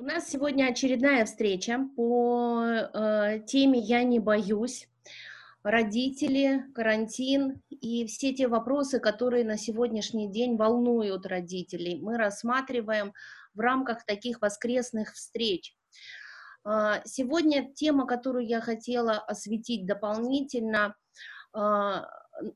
У нас сегодня очередная встреча по э, теме «Я не боюсь». Родители, карантин и все те вопросы, которые на сегодняшний день волнуют родителей, мы рассматриваем в рамках таких воскресных встреч. Э, сегодня тема, которую я хотела осветить дополнительно, э,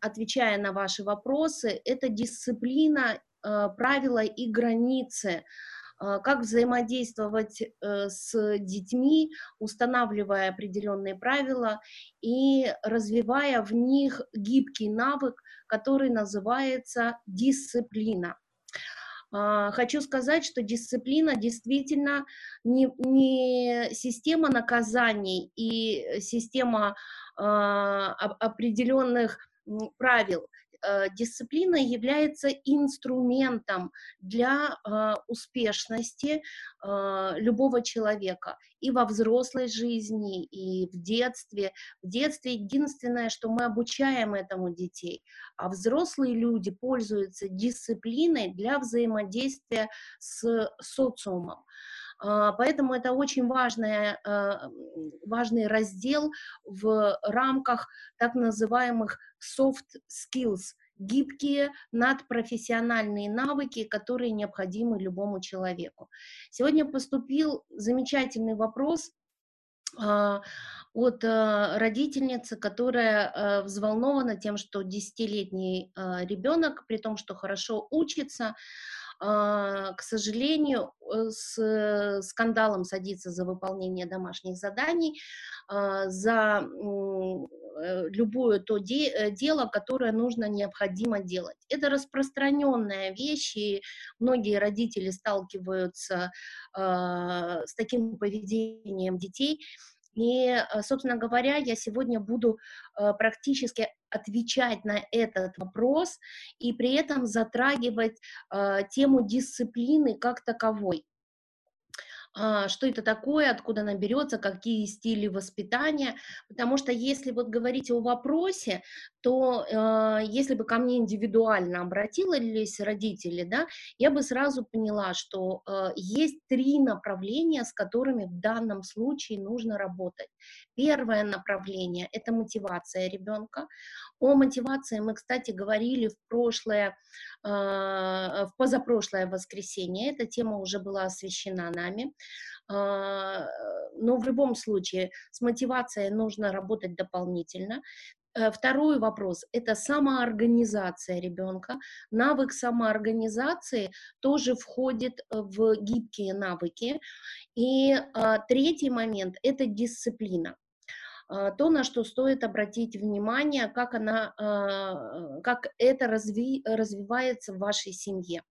отвечая на ваши вопросы, это дисциплина, э, правила и границы – как взаимодействовать э, с детьми, устанавливая определенные правила и развивая в них гибкий навык, который называется дисциплина. А, хочу сказать, что дисциплина действительно не, не система наказаний и система э, определенных правил. Э, дисциплина является инструментом для э, успешности э, любого человека и во взрослой жизни, и в детстве. В детстве единственное, что мы обучаем этому детей, а взрослые люди пользуются дисциплиной для взаимодействия с социумом. Поэтому это очень важный, важный раздел в рамках так называемых soft skills, гибкие надпрофессиональные навыки, которые необходимы любому человеку. Сегодня поступил замечательный вопрос а, от а, родительницы, которая а, взволнована тем, что десятилетний ребенок, при том, что хорошо учится, к сожалению, э, с скандалом садится за выполнение домашних заданий, за Э, любое то де, э, дело, которое нужно, необходимо делать. Это распространенная вещь, и многие родители сталкиваются э, с таким поведением детей. И, э, собственно говоря, я сегодня буду практически отвечать на этот вопрос и при этом затрагивать тему дисциплины как таковой. А, что это такое, откуда она берется, какие стили воспитания, потому что если вот говорить о вопросе, то э, если бы ко мне индивидуально обратились родители, да, я бы сразу поняла, что э, есть три направления, с которыми в данном случае нужно работать. Первое направление – это мотивация ребенка. О мотивации мы, кстати, говорили в прошлое, э, в позапрошлое воскресенье, эта тема уже была освещена нами. А, но в любом случае с мотивацией нужно работать дополнительно. Э, второй вопрос – это самоорганизация ребенка. Навык самоорганизации тоже входит в гибкие навыки. И а, третий момент – это дисциплина а, то, на что стоит обратить внимание, как, она, как это разви, развивается в вашей семье.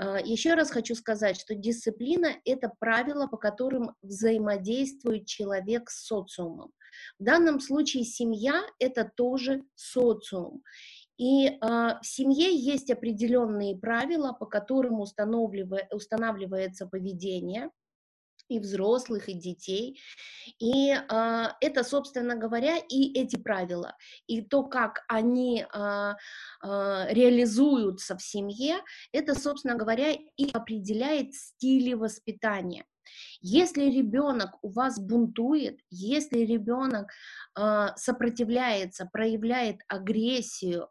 А, Еще раз хочу сказать, что дисциплина – это правила, по которым взаимодействует человек с социумом. В данном случае семья – это тоже социум. И э, в семье есть определенные правила, по которым устанавливается поведение и взрослых, и детей. И а, это, собственно говоря, и эти правила, и то, как они а, а, реализуются в семье, это, собственно говоря, и определяет стили воспитания. Если ребенок у вас бунтует, если ребенок э, сопротивляется, проявляет агрессию,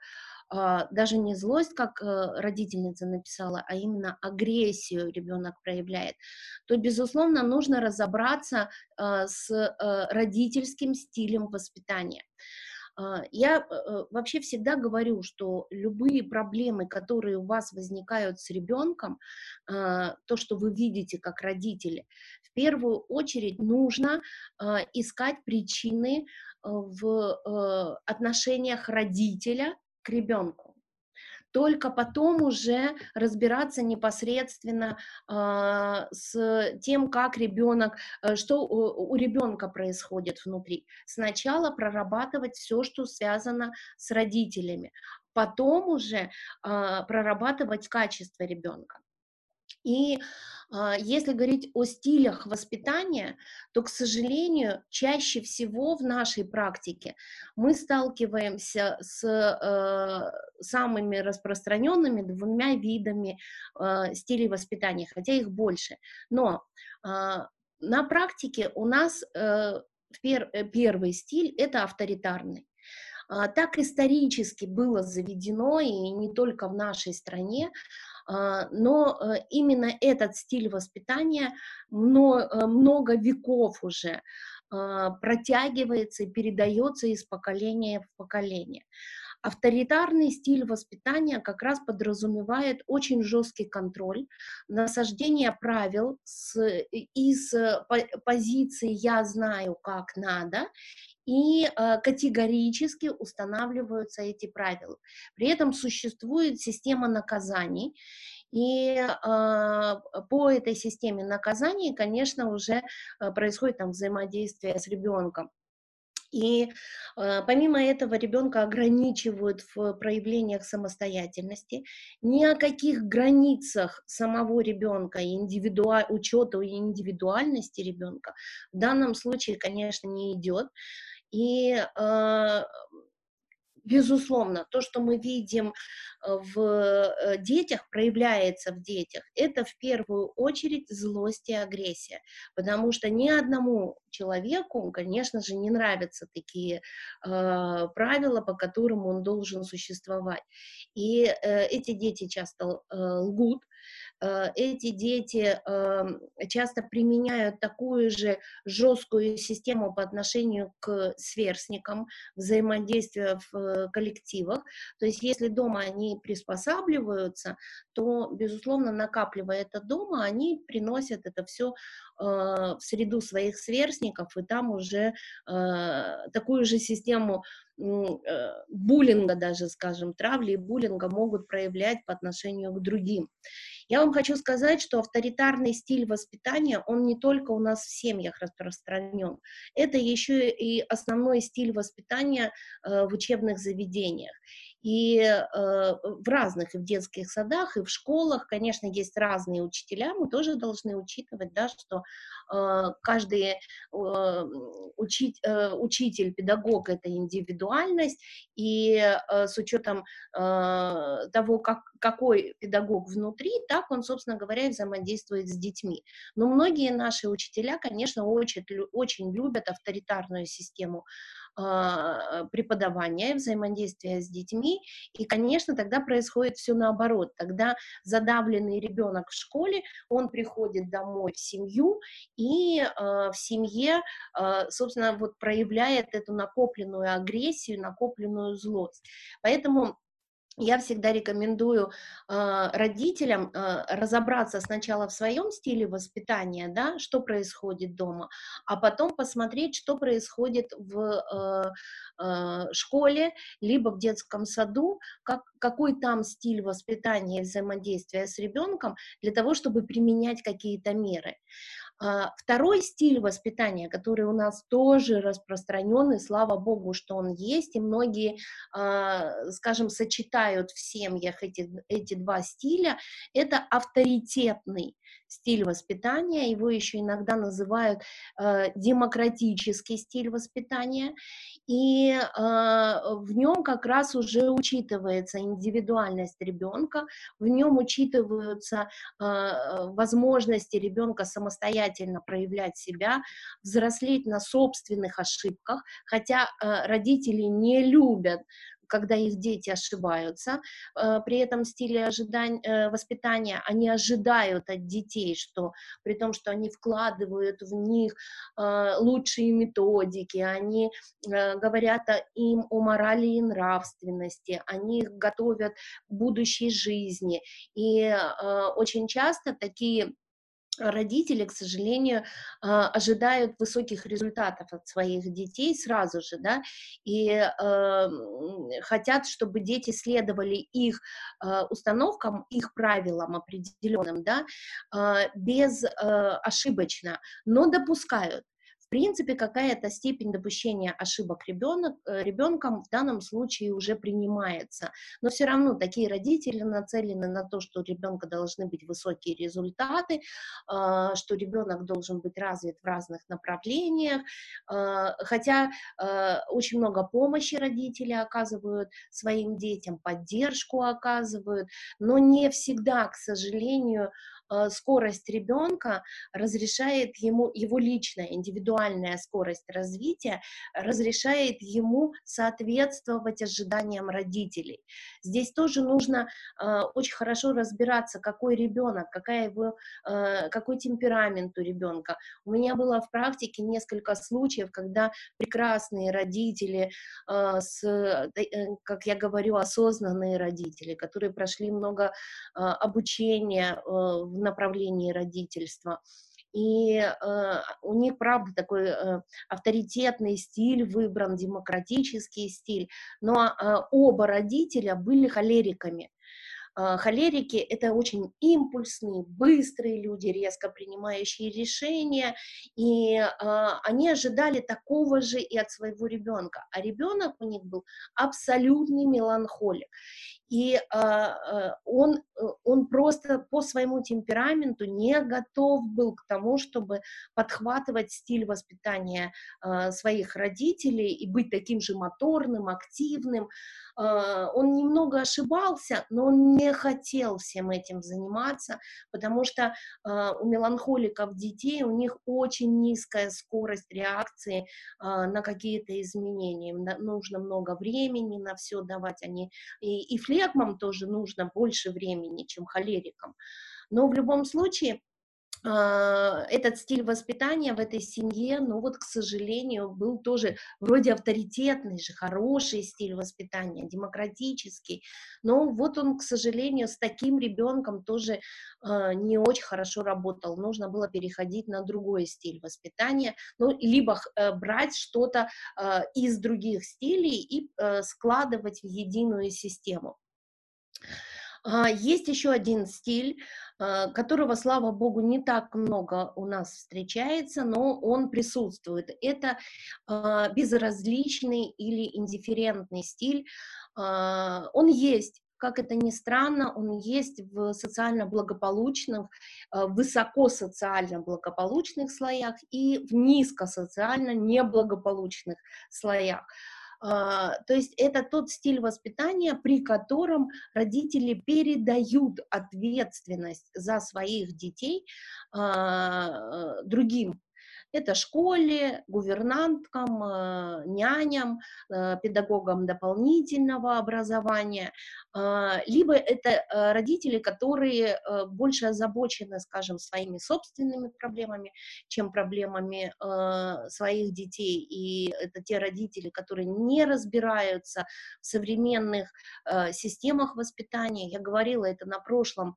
даже не злость, как э, родительница написала, а именно агрессию ребенок проявляет, то, безусловно, нужно разобраться а, с э, родительским стилем воспитания. А, я э, вообще всегда говорю, что любые проблемы, которые у вас возникают с ребенком, то, что вы видите как родители, в первую очередь нужно искать причины в отношениях родителя ребенку. Только потом уже разбираться непосредственно э, с тем, как ребенок, э, что у, у ребенка происходит внутри. Сначала прорабатывать все, что связано с родителями, потом уже э, прорабатывать качество ребенка. И а, если говорить о стилях воспитания, то, к сожалению, чаще всего в нашей практике мы сталкиваемся с э, самыми распространенными двумя видами э, стилей воспитания, хотя их больше. Но э, на практике у нас пер, э, первый стиль это авторитарный. Так исторически было заведено, и не только в нашей стране, но э, именно этот стиль воспитания э, много веков уже а, протягивается и передается из поколения в поколение. Авторитарный стиль воспитания как раз подразумевает очень жесткий контроль, насаждение правил с, из позиции «я знаю, как надо», и э, категорически устанавливаются эти правила. При этом существует система наказаний, и э, по этой системе наказаний, конечно, уже э, происходит там взаимодействие с ребенком. И э, помимо этого ребенка ограничивают в проявлениях самостоятельности. Ни о каких границах самого ребенка, индивидуаль... учета и индивидуальности ребенка в данном случае, конечно, не идет. И, а, безусловно, то, что мы видим э, в э, детях, проявляется в детях, это в первую очередь злость и агрессия, потому что ни одному человеку, конечно же, не нравятся такие э, правила, по которым он должен существовать. И э, эти дети часто э, лгут, эти дети эм, часто применяют такую же жесткую систему по отношению к сверстникам, взаимодействия в э, коллективах. То есть если дома они приспосабливаются, то, безусловно, накапливая это дома, они приносят это все э, в среду своих сверстников, и там уже такую же систему буллинга даже, скажем, травли и буллинга могут проявлять по отношению к другим. Я вам хочу сказать, что авторитарный стиль воспитания, он не только у нас в семьях распространен, это еще и основной стиль воспитания э, в учебных заведениях. И э, в разных, и в детских садах, и в школах, конечно, есть разные учителя, мы тоже должны учитывать, да, что э, каждый э, учить, э, учитель, педагог — это индивидуальность, и э, с учетом э, того, как, какой педагог внутри, так он, собственно говоря, и взаимодействует с детьми. Но многие наши учителя, конечно, очень, очень любят авторитарную систему преподавания, взаимодействия с детьми, и, конечно, тогда происходит все наоборот. Тогда задавленный ребенок в школе, он приходит домой в семью, и э, в семье, э, собственно, вот проявляет эту накопленную агрессию, накопленную злость. Поэтому я всегда рекомендую э, родителям э, разобраться сначала в своем стиле воспитания, да, что происходит дома, а потом посмотреть, что происходит в э, э, школе, либо в детском саду, как, какой там стиль воспитания и взаимодействия с ребенком, для того, чтобы применять какие-то меры. А, второй стиль воспитания, который у нас тоже распространен, и слава богу, что он есть, и многие, а, скажем, сочетают в семьях эти, эти два стиля, это авторитетный стиль воспитания, его еще иногда называют э, демократический стиль воспитания, и э, в нем как раз уже учитывается индивидуальность ребенка, в нем учитываются э, возможности ребенка самостоятельно проявлять себя, взрослеть на собственных ошибках, хотя э, родители не любят когда их дети ошибаются, э, при этом стиле ожидания, э, воспитания они ожидают от детей, что при том, что они вкладывают в них э, лучшие методики, они говорят им о морали и нравственности, они их готовят к будущей жизни. И очень часто такие родители, к сожалению, а, ожидают высоких результатов от своих детей сразу же, да, и э, хотят, чтобы дети следовали их э, установкам, их правилам определенным, да, без ошибочно, но допускают, В принципе, какая-то степень допущения ошибок ребенок, э, ребенком в данном случае уже принимается. Но все равно такие родители нацелены на то, что у ребенка должны быть высокие результаты, а, что ребенок должен быть развит в разных направлениях. А, хотя а, очень много помощи родители оказывают своим детям, поддержку оказывают, но не всегда, к сожалению, скорость ребенка разрешает ему, его личная, индивидуальная скорость развития разрешает ему соответствовать ожиданиям родителей. Здесь тоже нужно э, очень хорошо разбираться, какой ребенок, какая его, э, какой темперамент у ребенка. У меня было в практике несколько случаев, когда прекрасные родители, э, с, э, как я говорю, осознанные родители, которые прошли много э, обучения э, в направлении родительства. И э, у них, правда, такой э, авторитетный стиль выбран, демократический стиль, но э, оба родителя были холериками. Э, холерики — это очень импульсные, быстрые люди, резко принимающие решения, и э, они ожидали такого же и от своего ребенка, а ребенок у них был абсолютный меланхолик и э, он, э, он просто по своему темпераменту не готов был к тому, чтобы подхватывать стиль воспитания э, своих родителей и быть таким же моторным, активным. Э, он немного ошибался, но он не хотел всем этим заниматься, потому что у меланхоликов детей у них очень низкая скорость реакции на какие-то изменения. Им нужно много времени на все давать. Они и, и фле флегмам тоже нужно больше времени, чем холерикам. Но в любом случае а, этот стиль воспитания в этой семье, ну вот, к сожалению, был тоже вроде авторитетный же, хороший стиль воспитания, демократический, но вот он, к сожалению, с таким ребенком тоже э, не очень хорошо работал, нужно было переходить на другой стиль воспитания, ну, либо э, брать что-то э, из других стилей и э, складывать в единую систему. А, есть еще один стиль, а, которого, слава богу, не так много у нас встречается, но он присутствует. Это а, безразличный или индифферентный стиль. Он есть как это ни странно, он есть в социально благополучных, высоко социально благополучных слоях и в низко социально неблагополучных слоях. А, то есть это тот стиль воспитания, при котором родители передают ответственность за своих детей а, другим это школе, гувернанткам, э, няням, э, педагогам дополнительного образования, а, либо это э, родители, которые больше озабочены, скажем, своими собственными проблемами, чем проблемами своих детей. И это те родители, которые не разбираются в современных системах воспитания. Я говорила это на прошлом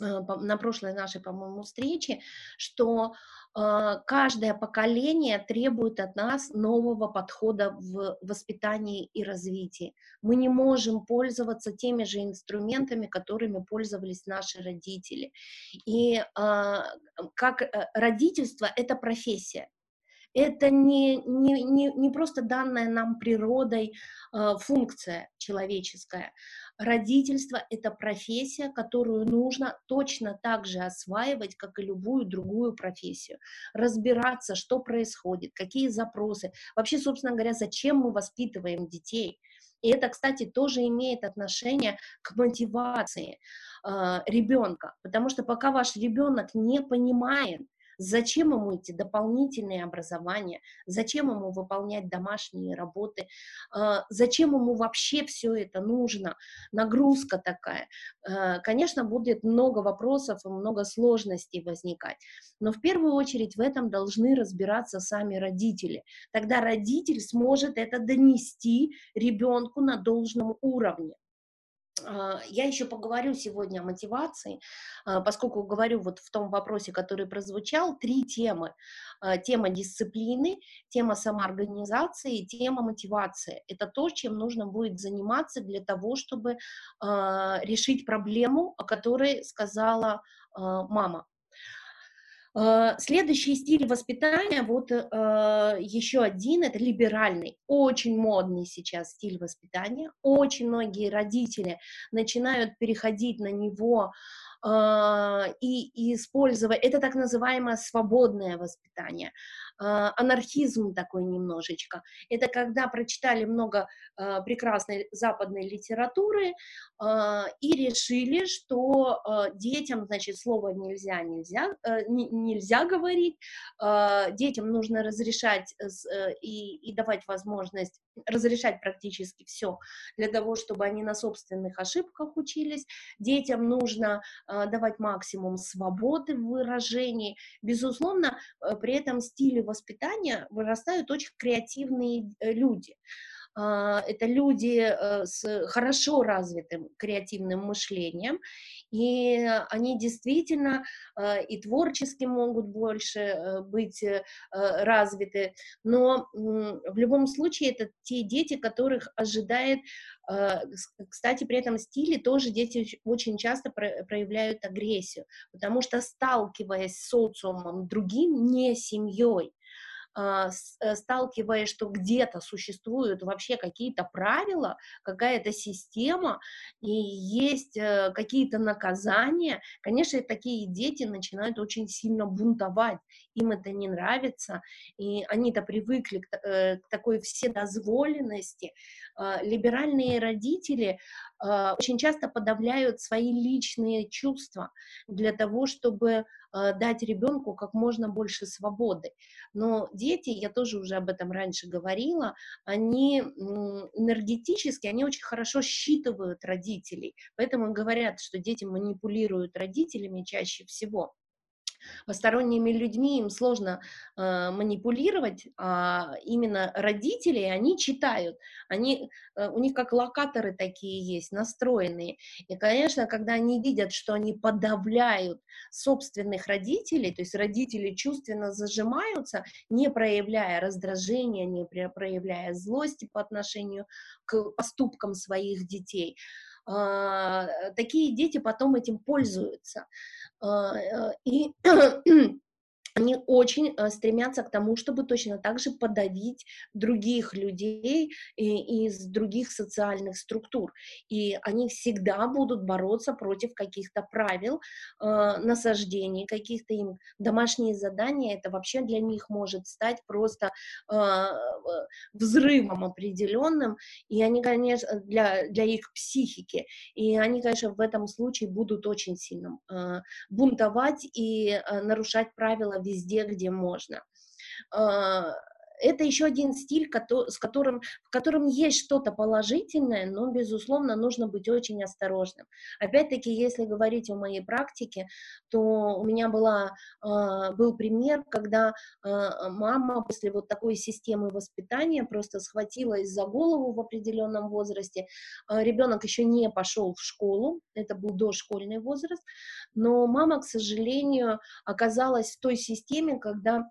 на прошлой нашей, по-моему, встрече, что а, каждое поколение требует от нас нового подхода в воспитании и развитии. Мы не можем пользоваться теми же инструментами, которыми пользовались наши родители. И а, как э, родительство — это профессия. Это не, не, не, не просто данная нам природой э, функция человеческая. Родительство — это профессия, которую нужно точно так же осваивать, как и любую другую профессию. Разбираться, что происходит, какие запросы. Вообще, собственно говоря, зачем мы воспитываем детей. И это, кстати, тоже имеет отношение к мотивации э, ребенка, потому что пока ваш ребенок не понимает, Зачем ему эти дополнительные образования? Зачем ему выполнять домашние работы? А, зачем ему вообще все это нужно? Нагрузка такая. А, конечно, будет много вопросов и много сложностей возникать. Но в первую очередь в этом должны разбираться сами родители. Тогда родитель сможет это донести ребенку на должном уровне. А, я еще поговорю сегодня о мотивации, а, поскольку говорю вот в том вопросе, который прозвучал, три темы. А, тема дисциплины, тема самоорганизации, тема мотивации. Это то, чем нужно будет заниматься для того, чтобы решить проблему, о которой сказала мама. Э, следующий стиль воспитания, вот э, еще один, это либеральный, очень модный сейчас стиль воспитания. Очень многие родители начинают переходить на него э, и, и использовать, это так называемое свободное воспитание. А, анархизм такой немножечко. Это когда прочитали много а, прекрасной западной литературы а, и решили, что детям, значит, слово нельзя, нельзя, э, нельзя говорить, детям нужно разрешать э, и, и давать возможность разрешать практически все для того, чтобы они на собственных ошибках учились. Детям нужно давать максимум свободы в выражении. Безусловно, э, при этом стиле воспитания вырастают очень креативные э, люди. А, это люди э, с хорошо развитым креативным мышлением, и они действительно э, и творчески могут больше быть развиты, но в любом случае это те дети, которых ожидает, кстати, при этом стиле тоже дети очень часто проявляют агрессию, потому что сталкиваясь с социумом другим, не семьей, сталкиваясь, что где-то существуют вообще какие-то правила, какая-то система, и есть э, какие-то наказания, конечно, такие дети начинают очень сильно бунтовать, им это не нравится, и они-то привыкли к, э, такой вседозволенности. А, либеральные родители а, очень часто подавляют свои личные чувства для того, чтобы Э, дать ребенку как можно больше свободы. Но дети, я тоже уже об этом раньше говорила, они энергетически, они очень хорошо считывают родителей, поэтому говорят, что дети манипулируют родителями чаще всего посторонними людьми им сложно э, манипулировать, а именно родители, они читают, они, э, у них как локаторы такие есть, настроенные. И, конечно, когда они видят, что они подавляют собственных родителей, то есть родители чувственно зажимаются, не проявляя раздражения, не проявляя злости по отношению к поступкам своих детей, такие дети потом этим пользуются. А, э, и они очень э, стремятся к тому, чтобы точно так же подавить других людей из других социальных структур. И они всегда будут бороться против каких-то правил, э, насаждений, каких-то им домашние задания. Это вообще для них может стать просто э, взрывом определенным, и они, конечно, для, для их психики. И они, конечно, в этом случае будут очень сильно бунтовать и нарушать правила везде, где можно. А, это еще один стиль, с которым, в котором есть что-то положительное, но, безусловно, нужно быть очень осторожным. Опять-таки, если говорить о моей практике, то у меня была, а, был пример, когда а, мама после вот такой системы воспитания просто схватилась за голову в определенном возрасте. Ребенок еще не пошел в школу, это был дошкольный возраст, но мама, к сожалению, оказалась в той системе, когда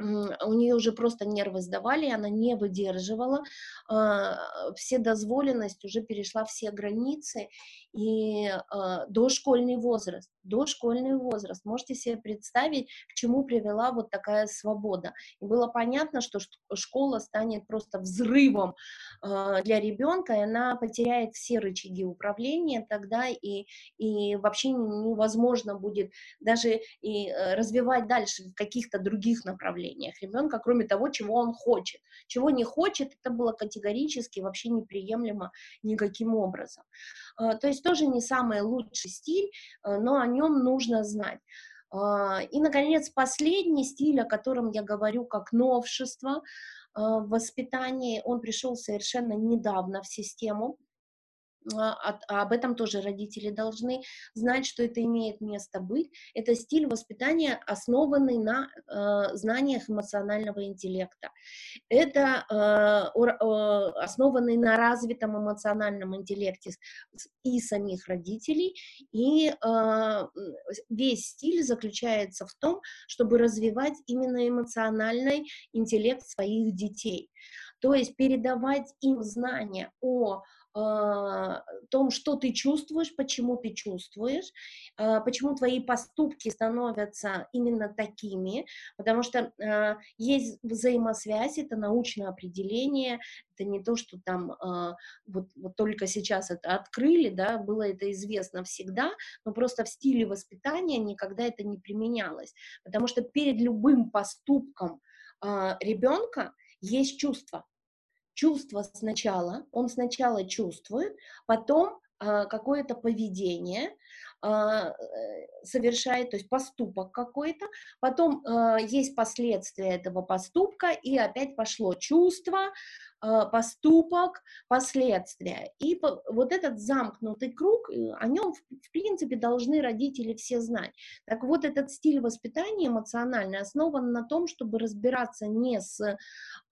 у нее уже просто нервы сдавали, она не выдерживала, а, все дозволенность уже перешла все границы, и а, дошкольный возраст, дошкольный возраст, можете себе представить, к чему привела вот такая свобода. И было понятно, что школа станет просто взрывом а, для ребенка, и она потеряет все рычаги управления тогда, и, и вообще невозможно будет даже и э, развивать дальше в каких-то других направлениях ребенка, кроме того, чего он хочет. Чего не хочет, это было категорически вообще неприемлемо никаким образом. А, то есть тоже не самый лучший стиль, а, но о нем нужно знать. А, и, наконец, последний стиль, о котором я говорю как новшество в воспитании, он пришел совершенно недавно в систему, а, об этом тоже родители должны знать, что это имеет место быть. Это стиль воспитания, основанный на э, знаниях эмоционального интеллекта. Это э, э, основанный на развитом эмоциональном интеллекте и самих родителей. И э, весь стиль заключается в том, чтобы развивать именно эмоциональный интеллект своих детей. То есть передавать им знания о а, том, что ты чувствуешь, почему ты чувствуешь, а, почему твои поступки становятся именно такими, потому что а, есть взаимосвязь, это научное определение, это не то, что там вот, вот только сейчас это открыли, да, было это известно всегда, но просто в стиле воспитания никогда это не применялось, потому что перед любым поступком ребенка есть чувство, чувство сначала, он сначала чувствует, потом а, какое-то поведение совершает, то есть поступок какой-то, потом а, есть последствия этого поступка, и опять пошло чувство, а, поступок, последствия. И вот этот замкнутый круг, э, о нем, в принципе, должны родители все знать. Так вот, этот стиль воспитания эмоциональный основан на том, чтобы разбираться не с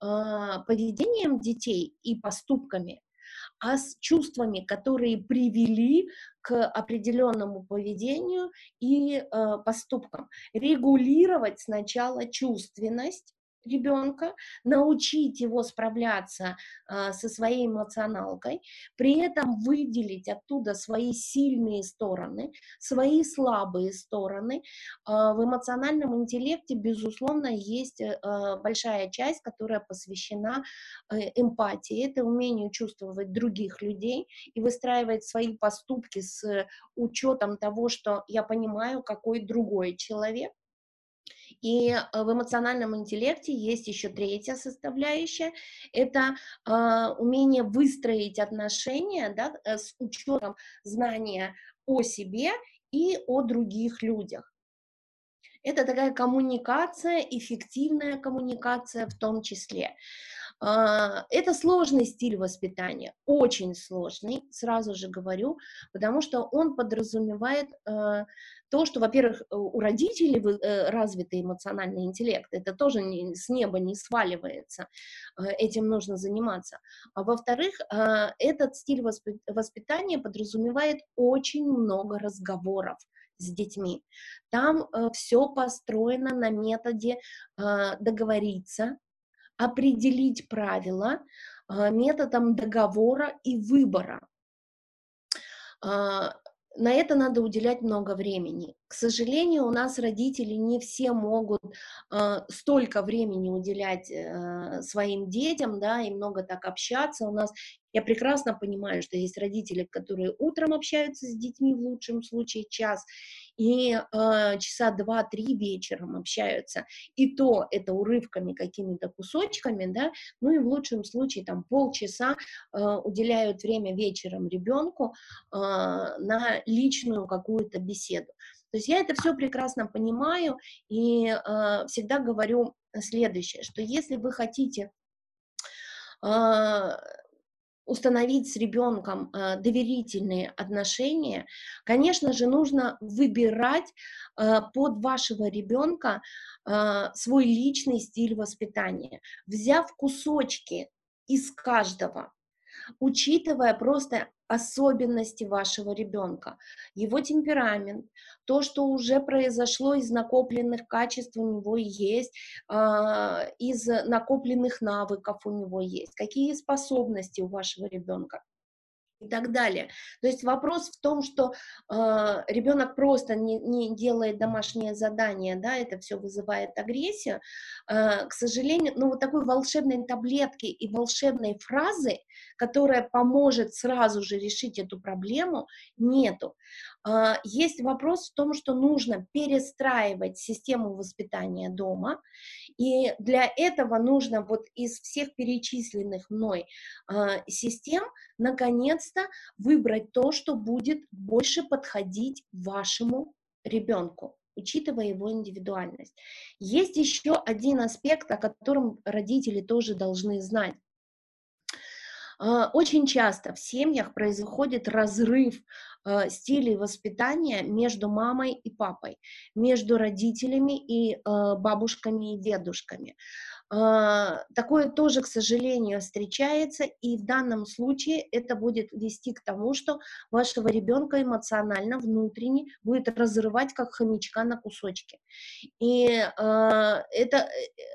а, поведением детей и поступками, а с чувствами, которые привели к определенному поведению и э, поступкам. Регулировать сначала чувственность, ребенка, научить его справляться а, со своей эмоционалкой, при этом выделить оттуда свои сильные стороны, свои слабые стороны. А, в эмоциональном интеллекте, безусловно, есть а, большая часть, которая посвящена э, эмпатии, это умению чувствовать других людей и выстраивать свои поступки с учетом того, что я понимаю, какой другой человек, и э, в эмоциональном интеллекте есть еще третья составляющая, это э, умение выстроить отношения да, э, с учетом знания о себе и о других людях. Это такая коммуникация, эффективная коммуникация в том числе. А, это сложный стиль воспитания, очень сложный, сразу же говорю, потому что он подразумевает э, то, что, во-первых, у родителей э, развитый эмоциональный интеллект, это тоже с неба не сваливается, э, этим нужно заниматься. А во-вторых, этот стиль воспитания подразумевает очень много разговоров с детьми. Там все построено на методе договориться, определить правила а, методом договора и выбора. А, на это надо уделять много времени. К сожалению, у нас родители не все могут э, столько времени уделять э, своим детям, да, и много так общаться. У нас я прекрасно понимаю, что есть родители, которые утром общаются с детьми в лучшем случае час, и э, часа два-три вечером общаются. И то это урывками, какими-то кусочками, да, ну и в лучшем случае там полчаса э, уделяют время вечером ребенку э, на личную какую-то беседу. То есть я это все прекрасно понимаю и э, всегда говорю следующее, что если вы хотите э, установить с ребенком э, доверительные отношения, конечно же, нужно выбирать э, под вашего ребенка э, свой личный стиль воспитания, взяв кусочки из каждого, учитывая просто особенности вашего ребенка, его темперамент, то, что уже произошло из накопленных качеств у него есть, а, из накопленных навыков у него есть, какие способности у вашего ребенка и так далее. То есть вопрос в том, что э, ребенок просто не, не делает домашнее задание, да, это все вызывает агрессию. Э, к сожалению, ну вот такой волшебной таблетки и волшебной фразы, которая поможет сразу же решить эту проблему, нету. Э, есть вопрос в том, что нужно перестраивать систему воспитания дома, и для этого нужно вот из всех перечисленных мной э, систем наконец-то выбрать то, что будет больше подходить вашему ребенку учитывая его индивидуальность. Есть еще один аспект, о котором родители тоже должны знать. А, очень часто в семьях происходит разрыв э, стилей воспитания между мамой и папой, между родителями и э, бабушками и дедушками. А, такое тоже, к сожалению, встречается, и в данном случае это будет вести к тому, что вашего ребенка эмоционально, внутренне будет разрывать, как хомячка на кусочки. И э, это,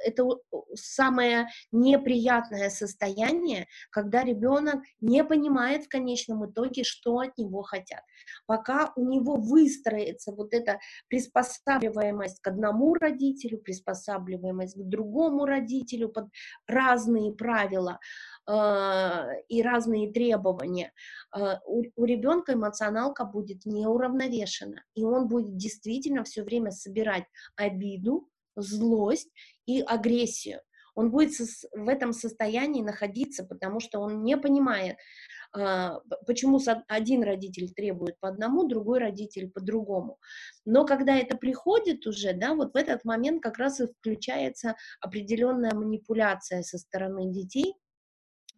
это самое неприятное состояние, когда ребенок не понимает в конечном итоге, что от него хотят. Пока у него выстроится вот эта приспосабливаемость к одному родителю, приспосабливаемость к другому родителю, родителю под разные правила э, и разные требования, э, у, у ребенка эмоционалка будет неуравновешена, и он будет действительно все время собирать обиду, злость и агрессию. Он будет в этом состоянии находиться, потому что он не понимает, а, почему один родитель требует по одному, другой родитель по другому. Но когда это приходит уже, да, вот в этот момент как раз и включается определенная манипуляция со стороны детей,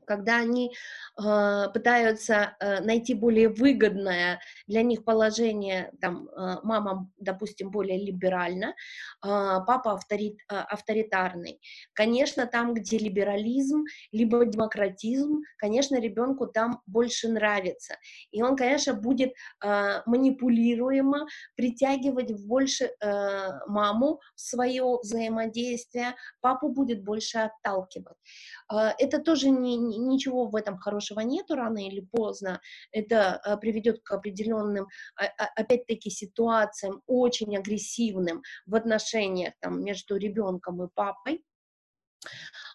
когда они э, пытаются э, найти более выгодное для них положение, там, э, мама, допустим, более либерально, э, папа авторит, э, авторитарный. Конечно, там, где либерализм, либо демократизм, конечно, ребенку там больше нравится. И он, конечно, будет э, манипулируемо притягивать больше э, маму в свое взаимодействие, папу будет больше отталкивать. Э, это тоже не ничего в этом хорошего нету, рано или поздно это а, приведет к определенным, а, а, опять-таки, ситуациям очень агрессивным в отношениях там, между ребенком и папой.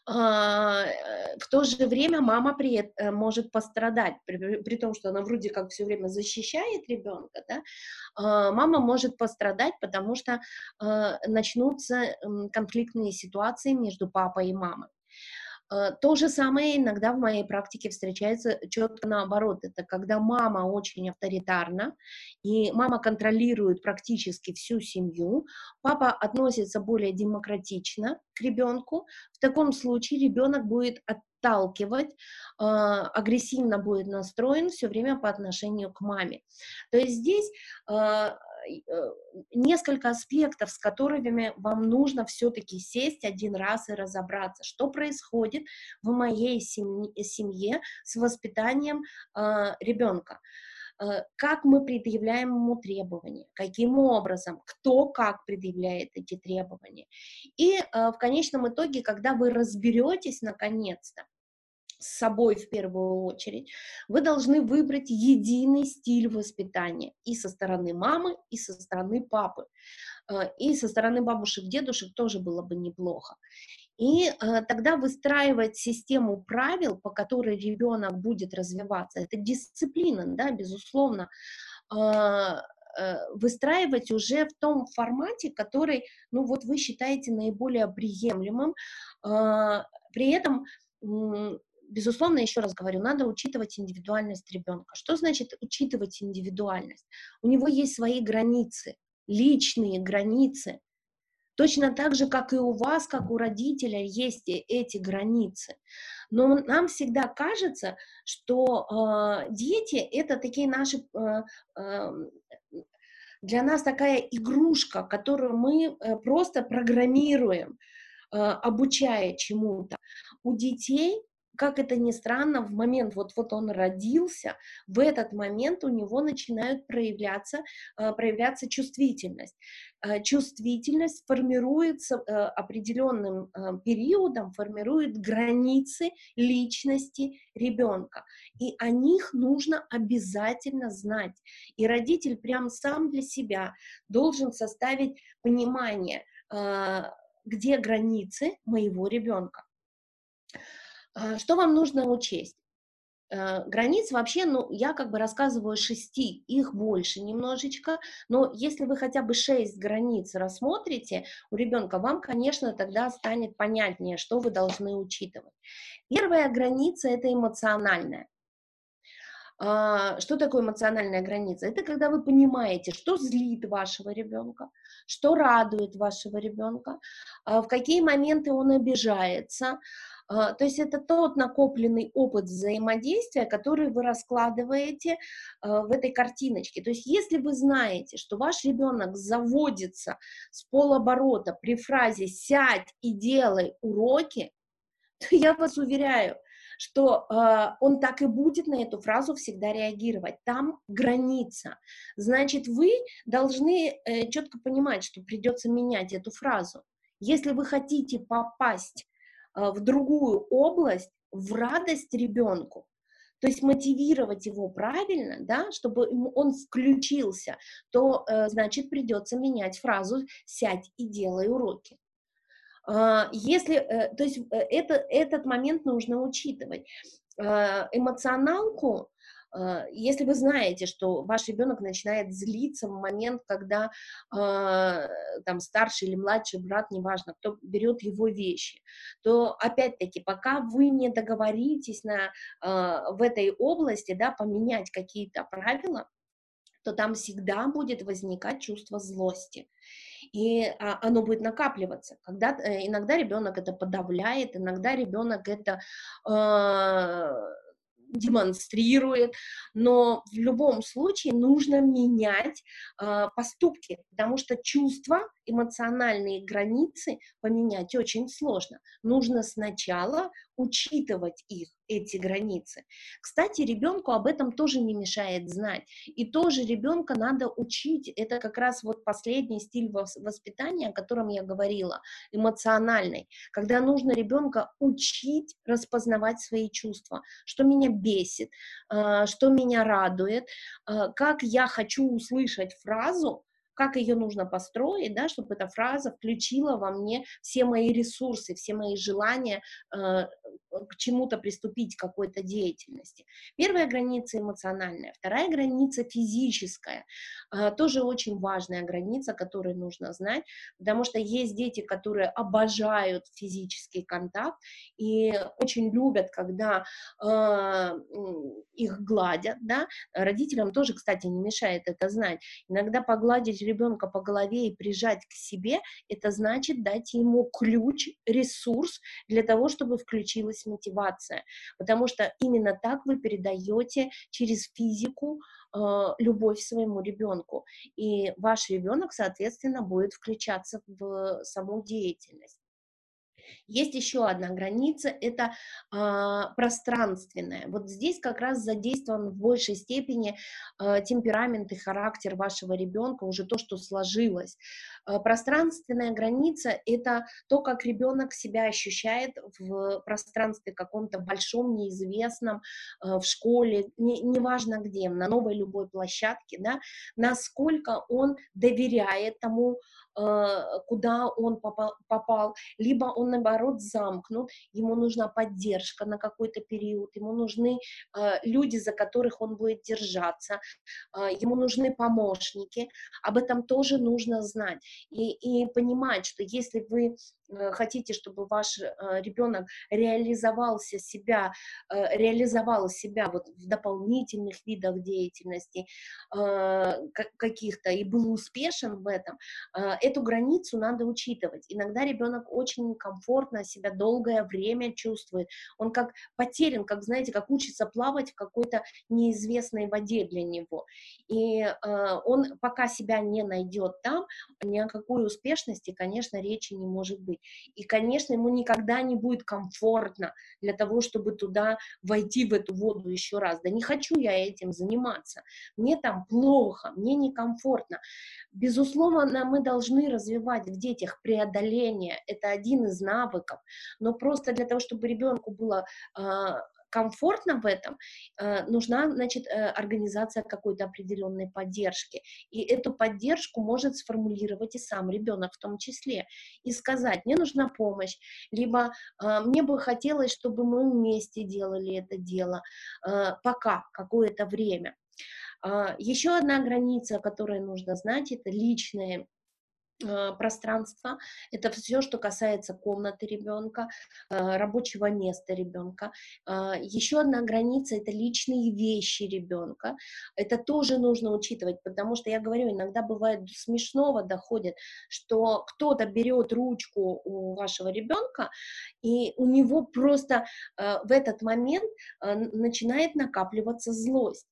В то же время мама при, э, может пострадать, при, при том, что она вроде как все время защищает ребенка, да, мама может пострадать, потому что начнутся конфликтные ситуации между папой и мамой. Э, то же самое иногда в моей практике встречается четко наоборот. Это когда мама очень авторитарна, и мама контролирует практически всю семью, папа относится более демократично к ребенку. В таком случае ребенок будет отталкивать, э, агрессивно будет настроен все время по отношению к маме. То есть здесь э, несколько аспектов, с которыми вам нужно все-таки сесть один раз и разобраться, что происходит в моей семье, с воспитанием э, ребенка э, как мы предъявляем ему требования, каким образом, кто как предъявляет эти требования. И в конечном итоге, когда вы разберетесь наконец-то, с собой в первую очередь, вы должны выбрать единый стиль воспитания и со стороны мамы, и со стороны папы. Э, и со стороны бабушек, дедушек тоже было бы неплохо. И э, тогда выстраивать систему правил, по которой ребенок будет развиваться, это дисциплина, да, безусловно, э, выстраивать уже в том формате, который, ну вот вы считаете наиболее приемлемым, при этом безусловно, еще раз говорю, надо учитывать индивидуальность ребенка. Что значит учитывать индивидуальность? У него есть свои границы, личные границы. Точно так же, как и у вас, как у родителя, есть эти границы. Но нам всегда кажется, что э, дети это такие наши э, э, для нас такая игрушка, которую мы э, просто программируем, обучая чему-то. У детей как это ни странно, в момент, вот, вот он родился, в этот момент у него начинают проявляться, э, проявляться чувствительность. Э, чувствительность формируется э, определенным периодом, формирует границы личности ребенка. И о них нужно обязательно знать. И родитель прям сам для себя должен составить понимание, где границы моего ребенка. А, что вам нужно учесть? Э, границ вообще, ну, я как бы рассказываю шести, их больше немножечко, но если вы хотя бы шесть границ рассмотрите у ребенка, вам, конечно, тогда станет понятнее, что вы должны учитывать. Первая граница – это эмоциональная. А, что такое эмоциональная граница? Это когда вы понимаете, что злит вашего ребенка, что радует вашего ребенка, а, в какие моменты он обижается, А, то есть это тот накопленный опыт взаимодействия, который вы раскладываете в этой картиночке. То есть если вы знаете, что ваш ребенок заводится с полоборота при фразе «сядь и делай уроки», то я вас уверяю, что э, он так и будет на эту фразу всегда реагировать. Там граница. Значит, вы должны э, четко понимать, что придется менять эту фразу. Если вы хотите попасть э, в другую область, в радость ребенку, то есть мотивировать его правильно, да, чтобы он включился, то, э, значит, придется менять фразу «сядь и делай уроки». А, если, э, то есть э, это, этот момент нужно учитывать. А, эмоционалку, а, если вы знаете, что ваш ребенок начинает злиться в момент, когда там старший или младший брат, неважно, кто берет его вещи, то опять-таки, пока вы не договоритесь на, в этой области, да, поменять какие-то правила, то там всегда будет возникать чувство злости и а, оно будет накапливаться. Когда, э, иногда ребенок это подавляет, иногда ребенок это э, демонстрирует, но в любом случае нужно менять э, поступки, потому что чувства, эмоциональные границы поменять очень сложно. Нужно сначала учитывать их, эти границы. Кстати, ребенку об этом тоже не мешает знать. И тоже ребенка надо учить. Это как раз вот последний стиль воспитания, о котором я говорила, эмоциональный, когда нужно ребенка учить распознавать свои чувства, что меня бесит, а, что меня радует, а, как я хочу услышать фразу, как ее нужно построить, да, чтобы эта фраза включила во мне все мои ресурсы, все мои желания э, к чему-то приступить, к какой-то деятельности. Первая граница эмоциональная, вторая граница физическая, э, тоже очень важная граница, которую нужно знать, потому что есть дети, которые обожают физический контакт и очень любят, когда э, их гладят, да, родителям тоже, кстати, не мешает это знать. Иногда погладить ребенка по голове и прижать к себе, это значит дать ему ключ, ресурс для того, чтобы включилась мотивация. Потому что именно так вы передаете через физику э, любовь своему ребенку. И ваш ребенок, соответственно, будет включаться в саму деятельность. Есть еще одна граница, это э, пространственная. Вот здесь как раз задействован в большей степени э, темперамент и характер вашего ребенка, уже то, что сложилось. Э, пространственная граница – это то, как ребенок себя ощущает в пространстве каком-то большом, неизвестном, э, в школе, не, неважно где, на новой любой площадке, да, насколько он доверяет тому, куда он попал, либо он, наоборот, замкнут, ему нужна поддержка на какой-то период, ему нужны люди, за которых он будет держаться, ему нужны помощники, об этом тоже нужно знать и, и понимать, что если вы хотите, чтобы ваш э, ребенок реализовался себя, э, реализовал себя вот в дополнительных видах деятельности каких-то и был успешен в этом, эту границу надо учитывать. Иногда ребенок очень некомфортно себя долгое время чувствует. Он как потерян, как, знаете, как учится плавать в какой-то неизвестной воде для него. И он пока себя не найдет там, ни о какой успешности, конечно, речи не может быть. И, конечно, ему никогда не будет комфортно для того, чтобы туда войти в эту воду еще раз. Да не хочу я этим заниматься. Мне там плохо, мне некомфортно. Безусловно, мы должны развивать в детях преодоление. Это один из навыков. Но просто для того, чтобы ребенку было а, комфортно в этом, э, нужна, значит, э, организация какой-то определенной поддержки. И эту поддержку может сформулировать и сам ребенок в том числе. И сказать, мне нужна помощь, либо э, мне бы хотелось, чтобы мы вместе делали это дело, пока, какое-то время. Еще одна граница, которую нужно знать, это личные Э, пространство, это все, что касается комнаты ребенка, э, рабочего места ребенка. Э, Еще одна граница – это личные вещи ребенка. Это тоже нужно учитывать, потому что, я говорю, иногда бывает смешного доходит, что кто-то берет ручку у вашего ребенка, и у него просто в этот момент начинает накапливаться злость.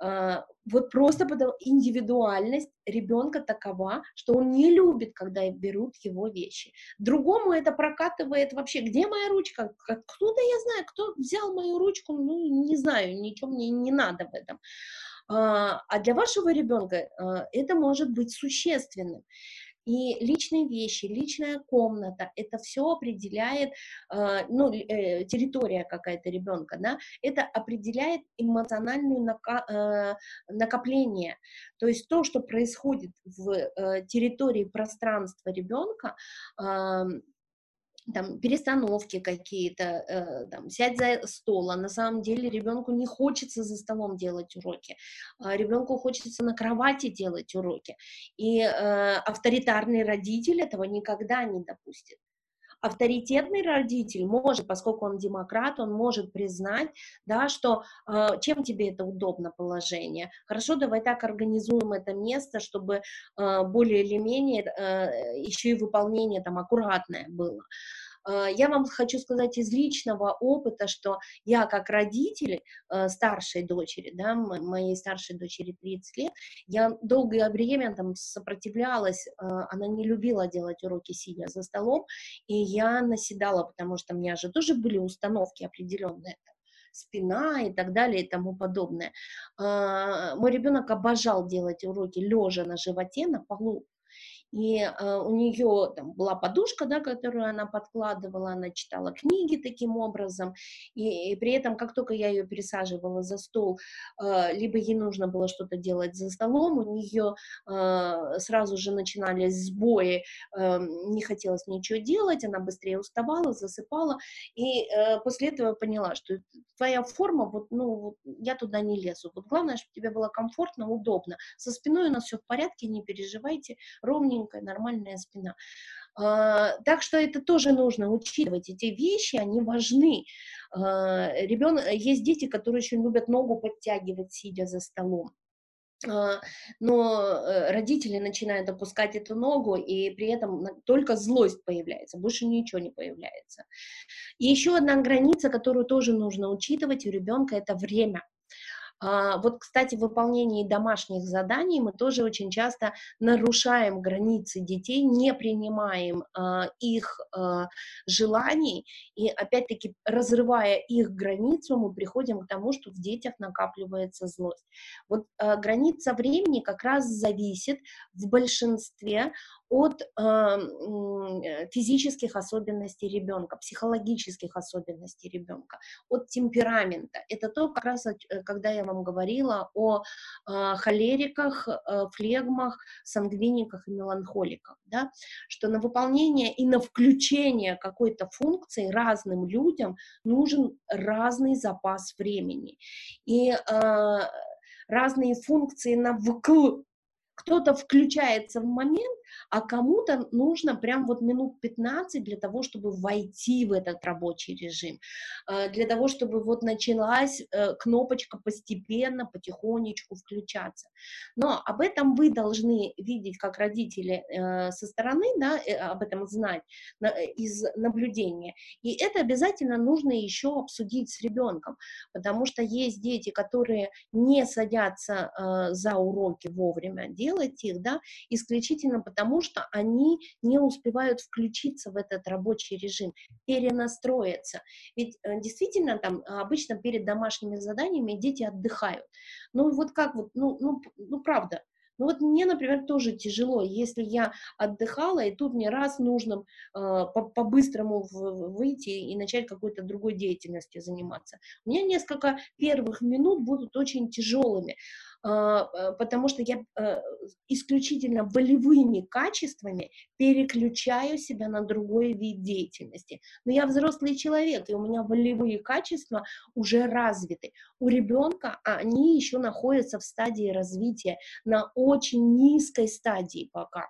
А, вот просто потому индивидуальность ребенка такова, что он не любит, когда берут его вещи. Другому это прокатывает вообще, где моя ручка? Откуда я знаю, кто взял мою ручку? Ну, не знаю, ничего мне не надо в этом. А, а для вашего ребенка а, это может быть существенным. И личные вещи, личная комната, это все определяет, э, ну, э, территория какая-то ребенка, да, это определяет эмоциональное э, накопление. То есть то, что происходит в э, территории пространства ребенка, там, перестановки какие-то, э, там, сядь за стол, а на самом деле ребенку не хочется за столом делать уроки, а ребенку хочется на кровати делать уроки, и э, авторитарный родитель этого никогда не допустит. Авторитетный родитель может, поскольку он демократ, он может признать, да, что э, чем тебе это удобно положение. Хорошо, давай так организуем это место, чтобы э, более или менее э, еще и выполнение там аккуратное было. Э, я вам хочу сказать из личного опыта, что я как родитель э, старшей дочери, да, моей старшей дочери 30 лет, я долгое время там сопротивлялась, э, она не любила делать уроки сидя за столом, и я наседала, потому что у меня же тоже были установки определенные, спина и так далее и тому подобное. Мой ребенок обожал делать уроки лежа на животе на полу, и э, у нее там была подушка, да, которую она подкладывала, она читала книги таким образом, и, и при этом, как только я ее пересаживала за стол, э, либо ей нужно было что-то делать за столом, у нее э, сразу же начинались сбои, э, не хотелось ничего делать, она быстрее уставала, засыпала, и э, после этого поняла, что твоя форма, вот, ну, вот, я туда не лезу, вот главное, чтобы тебе было комфортно, удобно, со спиной у нас все в порядке, не переживайте, ровненько ровненькая, нормальная спина. А, так что это тоже нужно учитывать. Эти вещи, они важны. А, ребенок, есть дети, которые очень любят ногу подтягивать, сидя за столом. А, но э, родители начинают опускать эту ногу, и при этом только злость появляется, больше ничего не появляется. И еще одна граница, которую тоже нужно учитывать у ребенка, это время. А, вот, кстати, в выполнении домашних заданий мы тоже очень часто нарушаем границы детей, не принимаем а, их а, желаний, и опять-таки, разрывая их границу, мы приходим к тому, что в детях накапливается злость. Вот граница времени как раз зависит в большинстве от э, физических особенностей ребенка, психологических особенностей ребенка, от темперамента. Это то, как раз, э, когда я вам говорила о э, холериках, э, флегмах, сангвиниках и меланхоликах, да, что на выполнение и на включение какой-то функции разным людям нужен разный запас времени. И э, разные функции на вкл кто-то включается в момент, а кому-то нужно прям вот минут 15 для того, чтобы войти в этот рабочий режим, э, для того, чтобы вот началась э, кнопочка постепенно, потихонечку включаться. Но об этом вы должны видеть как родители э, со стороны, да, об этом знать из наблюдения. И это обязательно нужно еще обсудить с ребенком, потому что есть дети, которые не садятся за уроки вовремя делать их, да, исключительно потому, потому что они не успевают включиться в этот рабочий режим, перенастроиться. Ведь э, действительно там обычно перед домашними заданиями дети отдыхают. Ну вот как вот, ну, ну, ну правда, ну вот мне, например, тоже тяжело, если я отдыхала, и тут мне раз нужно э, по-быстрому выйти и начать какой-то другой деятельностью заниматься. У меня несколько первых минут будут очень тяжелыми. А, э, потому что я э, исключительно волевыми качествами переключаю себя на другой вид деятельности. Но я взрослый человек, и у меня волевые качества уже развиты. У ребенка они еще находятся в стадии развития, на очень низкой стадии пока.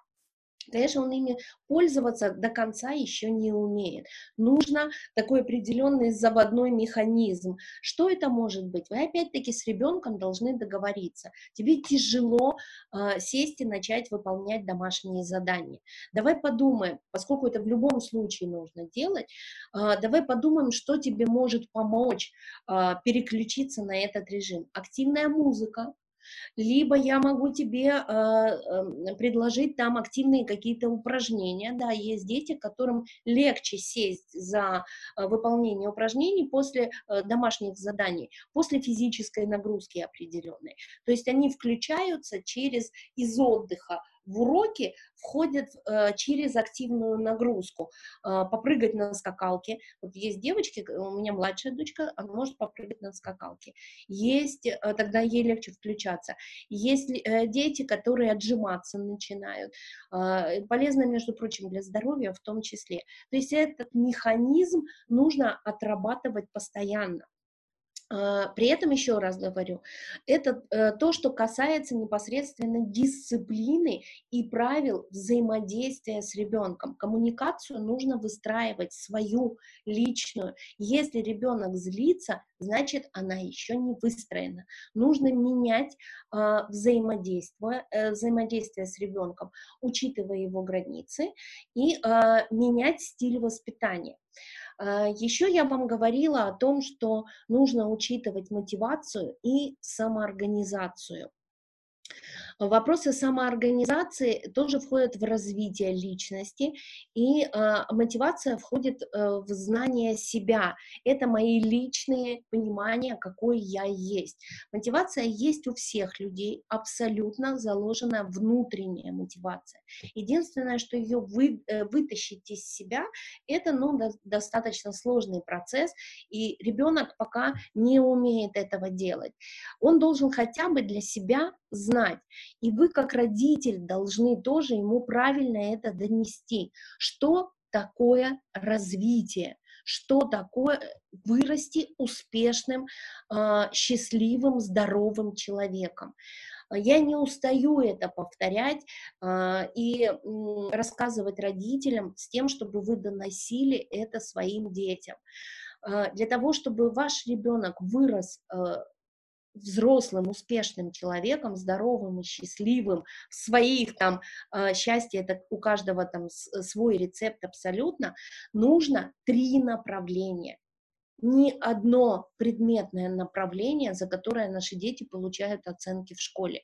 Конечно, он ими пользоваться до конца еще не умеет. Нужно такой определенный заводной механизм. Что это может быть? Вы опять-таки с ребенком должны договориться. Тебе тяжело э, сесть и начать выполнять домашние задания. Давай подумаем, поскольку это в любом случае нужно делать, э, давай подумаем, что тебе может помочь э, переключиться на этот режим. Активная музыка, либо я могу тебе э, э, предложить там активные какие-то упражнения, да, есть дети, которым легче сесть за э, выполнение упражнений после домашних заданий, после физической нагрузки определенной, то есть они включаются через из отдыха в уроки входят э, через активную нагрузку. Э, попрыгать на скакалке. Вот есть девочки, у меня младшая дочка, она может попрыгать на скакалке. Есть, э, тогда ей легче включаться. Есть э, дети, которые отжиматься начинают. Э, полезно, между прочим, для здоровья в том числе. То есть этот механизм нужно отрабатывать постоянно. А, при этом, еще раз говорю, это э, то, что касается непосредственно дисциплины и правил взаимодействия с ребенком. Коммуникацию нужно выстраивать свою личную. Если ребенок злится, значит, она еще не выстроена. Нужно менять а, взаимодействие, э, взаимодействие с ребенком, учитывая его границы, и а, менять стиль воспитания. А, Еще я вам говорила о том, что нужно учитывать мотивацию и самоорганизацию. Вопросы самоорганизации тоже входят в развитие личности, и э, мотивация входит э, в знание себя. Это мои личные понимания, какой я есть. Мотивация есть у всех людей, абсолютно заложена внутренняя мотивация. Единственное, что ее вы, э, вытащить из себя, это ну, до, достаточно сложный процесс, и ребенок пока не умеет этого делать. Он должен хотя бы для себя знать. И вы, как родитель, должны тоже ему правильно это донести. Что такое развитие? Что такое вырасти успешным, а, счастливым, здоровым человеком? Я не устаю это повторять а, и рассказывать родителям с тем, чтобы вы доносили это своим детям. А, для того, чтобы ваш ребенок вырос взрослым, успешным человеком, здоровым и счастливым, своих там э, счастье, это у каждого там свой рецепт абсолютно, нужно три направления. Ни одно предметное направление, за которое наши дети получают оценки в школе.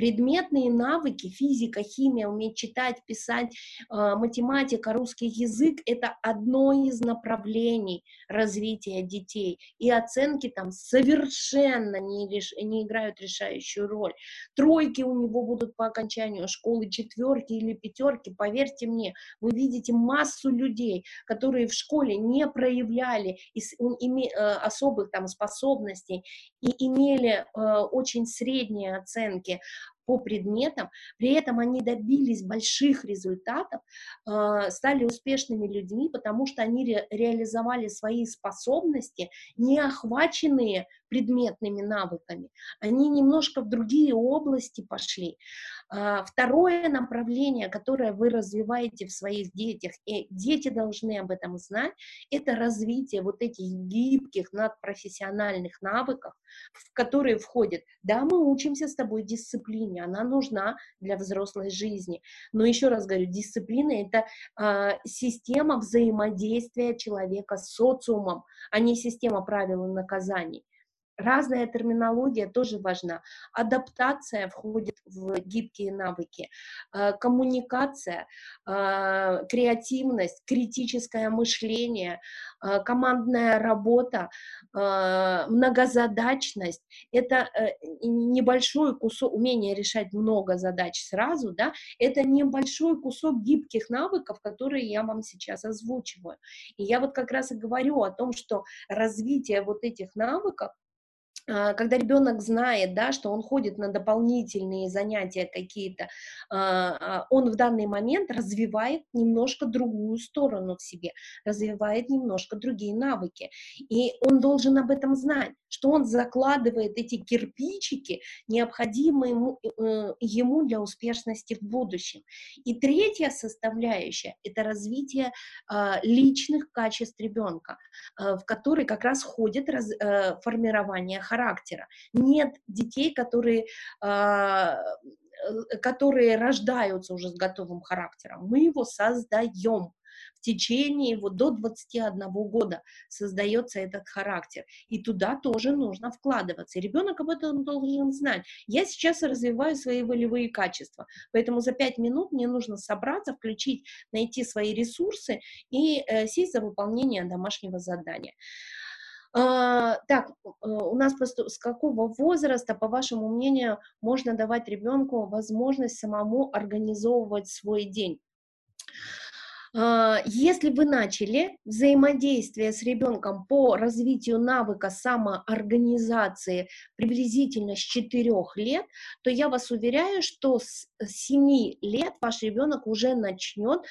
Предметные навыки, физика, химия, уметь читать, писать, а, математика, русский язык – это одно из направлений развития детей. И оценки там совершенно не, реш... не играют решающую роль. Тройки у него будут по окончанию школы, четверки или пятерки. Поверьте мне, вы видите массу людей, которые в школе не проявляли э, особых там способностей и имели э, очень средние оценки, по предметам, при этом они добились больших результатов, а, стали успешными людьми, потому что они ре реализовали свои способности, не охваченные предметными навыками, они немножко в другие области пошли. А, второе направление, которое вы развиваете в своих детях, и дети должны об этом знать, это развитие вот этих гибких надпрофессиональных навыков, в которые входят, да, мы учимся с тобой дисциплине, она нужна для взрослой жизни, но еще раз говорю, дисциплина — это а, система взаимодействия человека с социумом, а не система правил и наказаний. Разная терминология тоже важна. Адаптация входит в гибкие навыки. Э, коммуникация, э, креативность, критическое мышление, э, командная работа, многозадачность. Это небольшой кусок, умение решать много задач сразу, да, это небольшой кусок гибких навыков, которые я вам сейчас озвучиваю. И я вот как раз и говорю о том, что развитие вот этих навыков когда ребенок знает, да, что он ходит на дополнительные занятия какие-то, а, а, он в данный момент развивает немножко другую сторону в себе, развивает немножко другие навыки. И он должен об этом знать, что он закладывает эти кирпичики, необходимые ему, э, для успешности в будущем. И третья составляющая – это развитие личных качеств ребенка, в который как раз входит э, формирование характера характера. Нет детей, которые, а, э, которые рождаются уже с готовым характером. Мы его создаем в течение вот до 21 года создается этот характер. И туда тоже нужно вкладываться. И ребенок об этом должен знать. Я сейчас развиваю свои волевые качества, поэтому за 5 минут мне нужно собраться, включить, найти свои ресурсы и э, сесть за выполнение домашнего задания. А, так, э, у нас просто с какого возраста, по вашему мнению, можно давать ребенку возможность самому организовывать свой день? А, если вы начали взаимодействие с ребенком по развитию навыка самоорганизации приблизительно с 4 лет, то я вас уверяю, что с 7 лет ваш ребенок уже начнет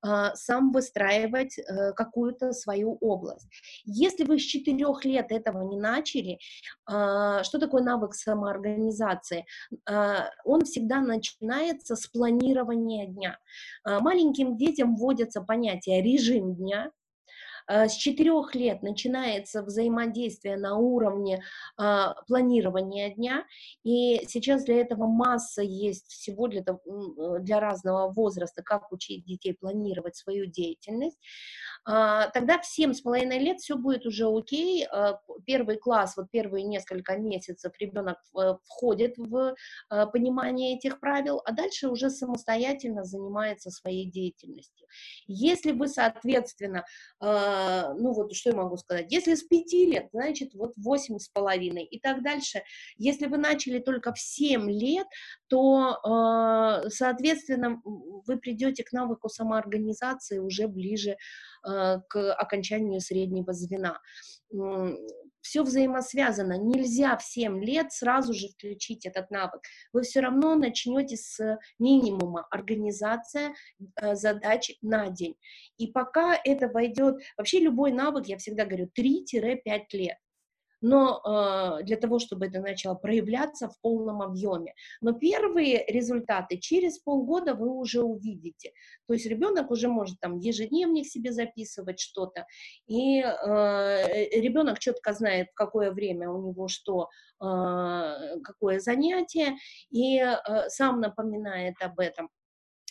а, сам выстраивать а, какую-то свою область. Если вы с 4 лет этого не начали, а, что такое навык самоорганизации? Он всегда начинается с планирования дня. Маленьким детям вводят вводится понятие режим дня, э, с четырех лет начинается взаимодействие на уровне а, планирования дня, и сейчас для этого масса есть всего для, для разного возраста, как учить детей планировать свою деятельность. А, тогда в 7,5 лет все будет уже окей. А, первый класс, вот первые несколько месяцев ребенок э, входит в а, понимание этих правил, а дальше уже самостоятельно занимается своей деятельностью. Если вы, соответственно, ну вот что я могу сказать, если с 5 лет, значит вот 8,5 и так дальше. Если вы начали только в 7 лет, то, соответственно, вы придете к навыку самоорганизации уже ближе к окончанию среднего звена. Все взаимосвязано. Нельзя в 7 лет сразу же включить этот навык. Вы все равно начнете с минимума организация э, задач на день. И пока это войдет, вообще любой навык, я всегда говорю, 3-5 лет но э, для того, чтобы это начало проявляться в полном объеме. Но первые результаты через полгода вы уже увидите. То есть ребенок уже может там ежедневник себе записывать что-то, и э, ребенок четко знает, в какое время у него что, э, какое занятие, и э, сам напоминает об этом.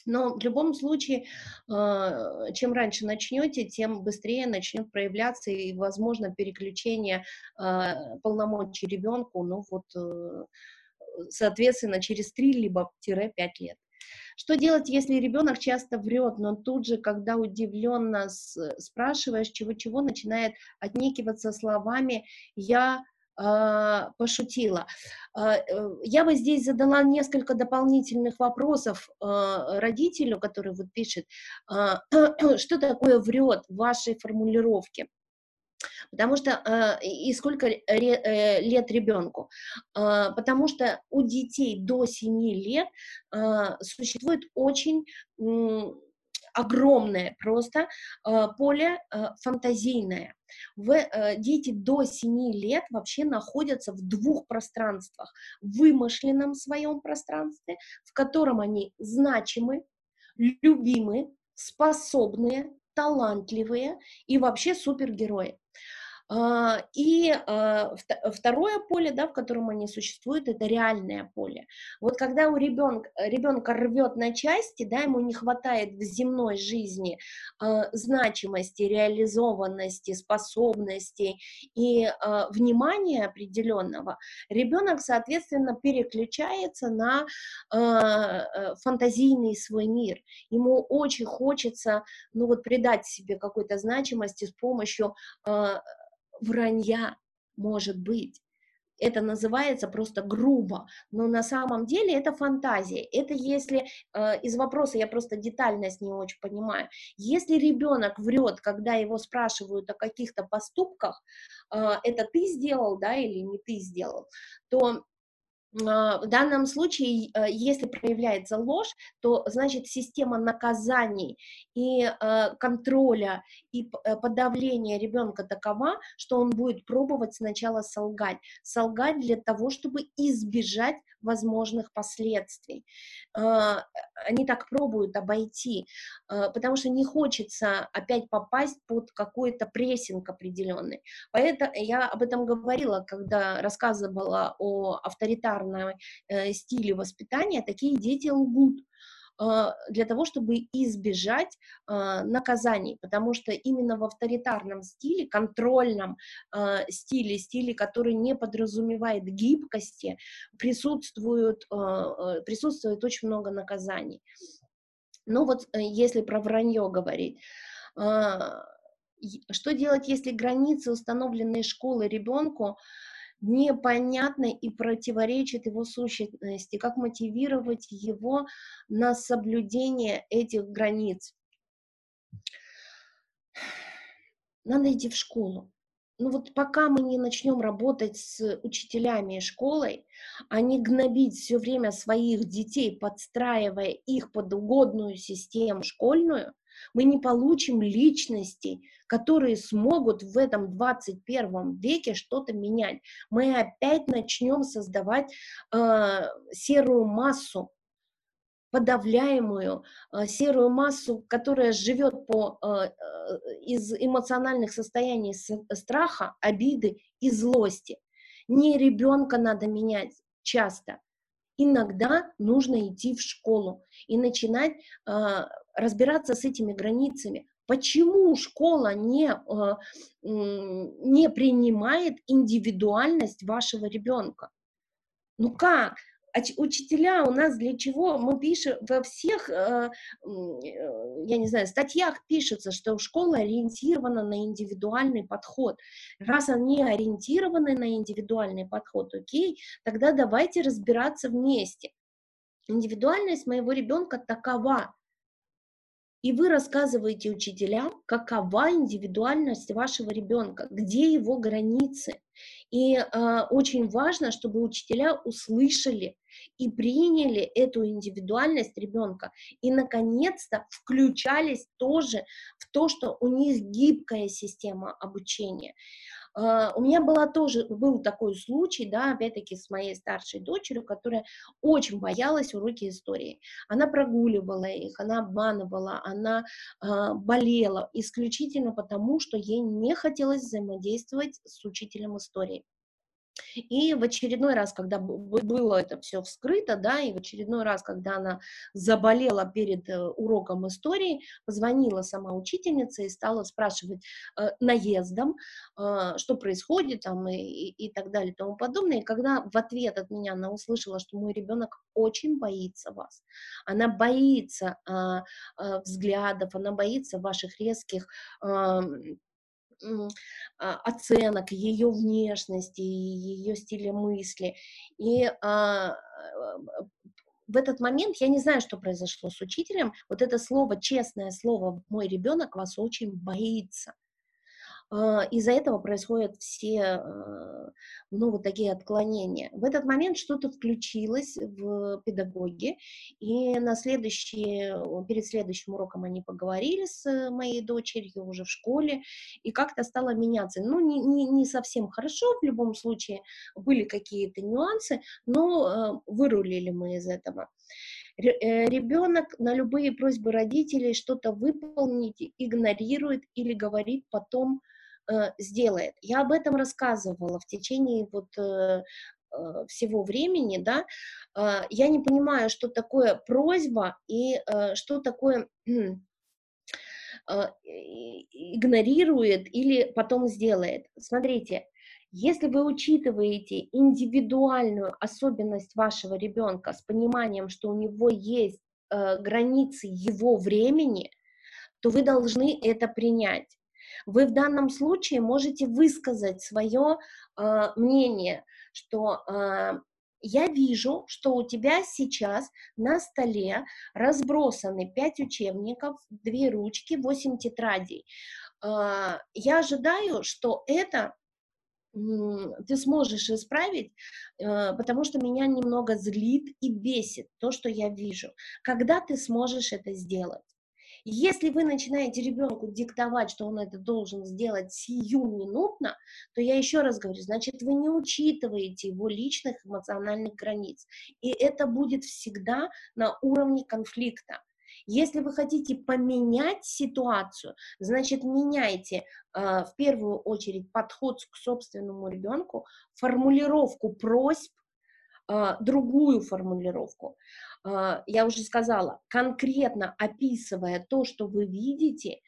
Но в любом случае, а, чем раньше начнете, тем быстрее начнет проявляться и, возможно, переключение а, полномочий ребенку, ну вот, э, соответственно, через 3 либо 5 лет. Что делать, если ребенок часто врет, но тут же, когда удивленно спрашиваешь чего-чего, начинает отнекиваться словами «я пошутила. А, э, я бы здесь задала несколько дополнительных вопросов а, родителю, который вот пишет, что такое врет в вашей формулировке. Потому что и сколько э, лет ребенку? Потому что у детей до 7 лет существует очень огромное просто э, поле э, фантазийное. В, э, дети до 7 лет вообще находятся в двух пространствах. В вымышленном своем пространстве, в котором они значимы, любимы, способные, талантливые и вообще супергерои. А, и а, второе поле, да, в котором они существуют, это реальное поле. Вот когда у ребенка, ребенка рвет на части, да, ему не хватает в земной жизни а, значимости, реализованности, способностей и внимания определенного, ребенок, соответственно, переключается на фантазийный свой мир. Ему очень хочется, ну вот, придать себе какой-то значимости с помощью вранья, может быть. это называется просто грубо, но на самом деле это фантазия. Это если э, из вопроса я просто детальность не очень понимаю. Если ребенок врет, когда его спрашивают о каких-то поступках, э, это ты сделал, да, или не ты сделал, то в данном случае, э, если проявляется ложь, то значит система наказаний и э, контроля и э, подавления ребенка такова, что он будет пробовать сначала солгать. Солгать для того, чтобы избежать возможных последствий. Они так пробуют обойти, потому что не хочется опять попасть под какой-то прессинг определенный. Поэтому я об этом говорила, когда рассказывала о авторитарном авторитарном э, стиле воспитания такие дети лгут э, для того, чтобы избежать э, наказаний, потому что именно в авторитарном стиле, контрольном стиле, стиле, который не подразумевает гибкости, присутствует, присутствует очень много наказаний. Ну вот если про вранье говорить, что делать, если границы, установленные школой ребенку, непонятно и противоречит его сущности, как мотивировать его на соблюдение этих границ. Надо идти в школу. Ну вот пока мы не начнем работать с учителями и школой, а не гнобить все время своих детей, подстраивая их под угодную систему школьную, мы не получим личностей, которые смогут в этом 21 веке что-то менять. Мы опять начнем создавать э, серую массу, подавляемую э, серую массу, которая живет по, э, э, из эмоциональных состояний страха, обиды и злости. Не ребенка надо менять часто. Иногда нужно идти в школу и начинать э, разбираться с этими границами. Почему школа не, э, не принимает индивидуальность вашего ребенка? Ну как? Учителя у нас для чего? Мы пишем во всех, э, я не знаю, статьях пишется, что школа ориентирована на индивидуальный подход. Раз они ориентированы на индивидуальный подход, окей, тогда давайте разбираться вместе. Индивидуальность моего ребенка такова, и вы рассказываете учителям, какова индивидуальность вашего ребенка, где его границы. И э, очень важно, чтобы учителя услышали и приняли эту индивидуальность ребенка и, наконец-то, включались тоже в то, что у них гибкая система обучения. А, у меня была тоже, был такой случай, да, опять-таки с моей старшей дочерью, которая очень боялась уроки истории. Она прогуливала их, она обманывала, она э, болела исключительно потому, что ей не хотелось взаимодействовать с учителем истории. И в очередной раз, когда было это все вскрыто, да, и в очередной раз, когда она заболела перед э, уроком истории, позвонила сама учительница и стала спрашивать э, наездом, э, что происходит там и, и, и так далее и тому подобное. И когда в ответ от меня она услышала, что мой ребенок очень боится вас, она боится э, э, взглядов, она боится ваших резких э, оценок ее внешности, ее стиля мысли. И а, в этот момент я не знаю, что произошло с учителем. Вот это слово, честное слово, мой ребенок вас очень боится. А, из-за этого происходят все, а, ну, вот такие отклонения. В этот момент что-то включилось в педагоге, и на следующий, перед следующим уроком они поговорили с моей дочерью уже в школе, и как-то стало меняться. Ну, не, не, не совсем хорошо, в любом случае были какие-то нюансы, но а, вырулили мы из этого э, ребенок на любые просьбы родителей что-то выполнить игнорирует или говорит потом, Э, сделает. Я об этом рассказывала в течение вот э, э, всего времени, да, я не понимаю, что такое просьба и что такое игнорирует или потом сделает. Смотрите, если вы учитываете индивидуальную особенность вашего ребенка с пониманием, что у него есть границы его времени, то вы должны это принять. Вы в данном случае можете высказать свое э, мнение, что э, я вижу, что у тебя сейчас на столе разбросаны 5 учебников, 2 ручки, 8 тетрадей. Э, я ожидаю, что это ты сможешь исправить, потому что меня немного злит и бесит то, что я вижу. Когда ты сможешь это сделать? Если вы начинаете ребенку диктовать, что он это должен сделать сиюминутно, то я еще раз говорю, значит, вы не учитываете его личных эмоциональных границ. И это будет всегда на уровне конфликта. Если вы хотите поменять ситуацию, значит, меняйте э, в первую очередь подход к собственному ребенку, формулировку просьб, другую формулировку. А, я уже сказала, конкретно описывая то, что вы видите,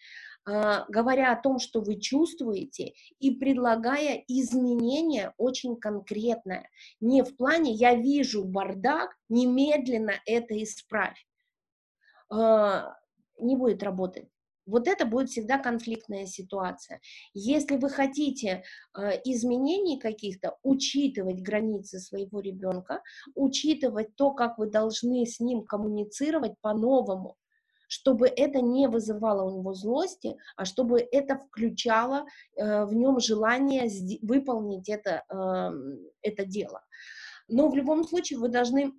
а, говоря о том, что вы чувствуете, и предлагая изменения очень конкретное. Не в плане «я вижу бардак, немедленно это исправь». А, не будет работать. Вот это будет всегда конфликтная ситуация. Если вы хотите э, изменений каких-то, учитывать границы своего ребенка, учитывать то, как вы должны с ним коммуницировать по-новому, чтобы это не вызывало у него злости, а чтобы это включало э, в нем желание выполнить это, э, это дело. Но в любом случае вы должны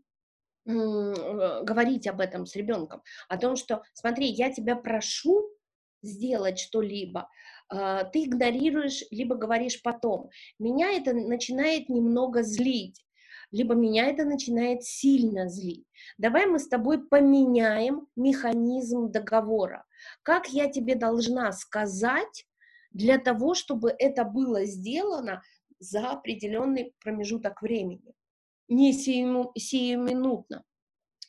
говорить об этом с ребенком, о том, что, смотри, я тебя прошу сделать что-либо, а, ты игнорируешь, либо говоришь потом. Меня это начинает немного злить, либо меня это начинает сильно злить. Давай мы с тобой поменяем механизм договора. Как я тебе должна сказать для того, чтобы это было сделано за определенный промежуток времени, не сиюминутно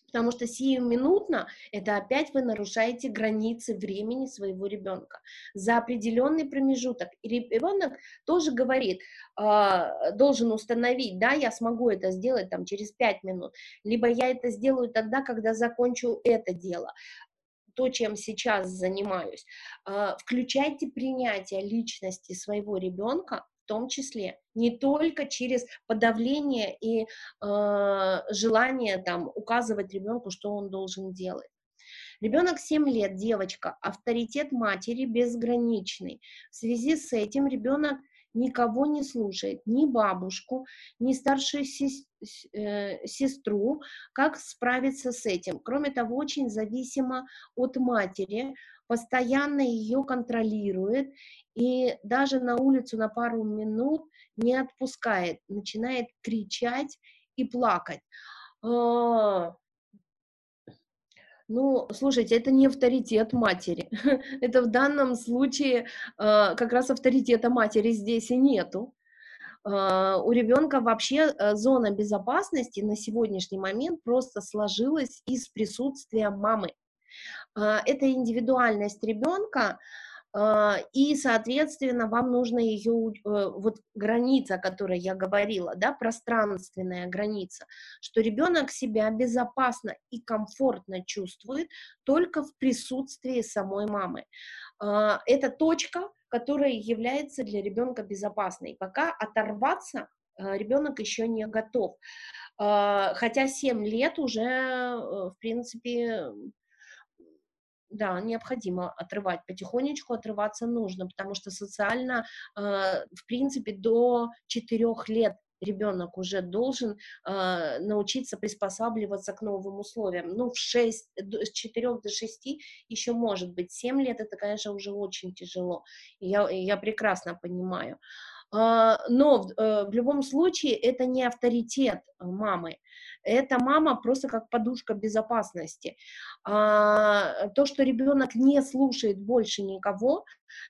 потому что сиюминутно это опять вы нарушаете границы времени своего ребенка за определенный промежуток. Ребенок тоже говорит, э, должен установить, да, я смогу это сделать там через 5 минут, либо я это сделаю тогда, когда закончу это дело то, чем сейчас занимаюсь. Э, включайте принятие личности своего ребенка том числе, не только через подавление и э, желание там указывать ребенку, что он должен делать. Ребенок 7 лет, девочка, авторитет матери безграничный. В связи с этим ребенок никого не слушает, ни бабушку, ни старшую э, сестру, как справиться с этим. Кроме того, очень зависимо от матери, постоянно ее контролирует и даже на улицу на пару минут не отпускает, начинает кричать и плакать. А, ну, слушайте, это не авторитет матери. это в данном случае а, как раз авторитета матери здесь и нету. А, у ребенка вообще зона безопасности на сегодняшний момент просто сложилась из присутствия мамы. Это индивидуальность ребенка, а, и, соответственно, вам нужно ее, э, вот граница, о которой я говорила, да, пространственная граница, что ребенок себя безопасно и комфортно чувствует только в присутствии самой мамы. А, это точка, которая является для ребенка безопасной. Пока оторваться а, ребенок еще не готов. Хотя 7 лет уже, э, в принципе, да, необходимо отрывать, потихонечку отрываться нужно, потому что социально, э, в принципе, до 4 лет ребенок уже должен э, научиться приспосабливаться к новым условиям. Ну, в 6, с 4 до 6 еще может быть, 7 лет это, конечно, уже очень тяжело, я, я прекрасно понимаю. Э, но э, в любом случае это не авторитет мамы, это мама просто как подушка безопасности. А, то, что ребенок не слушает больше никого,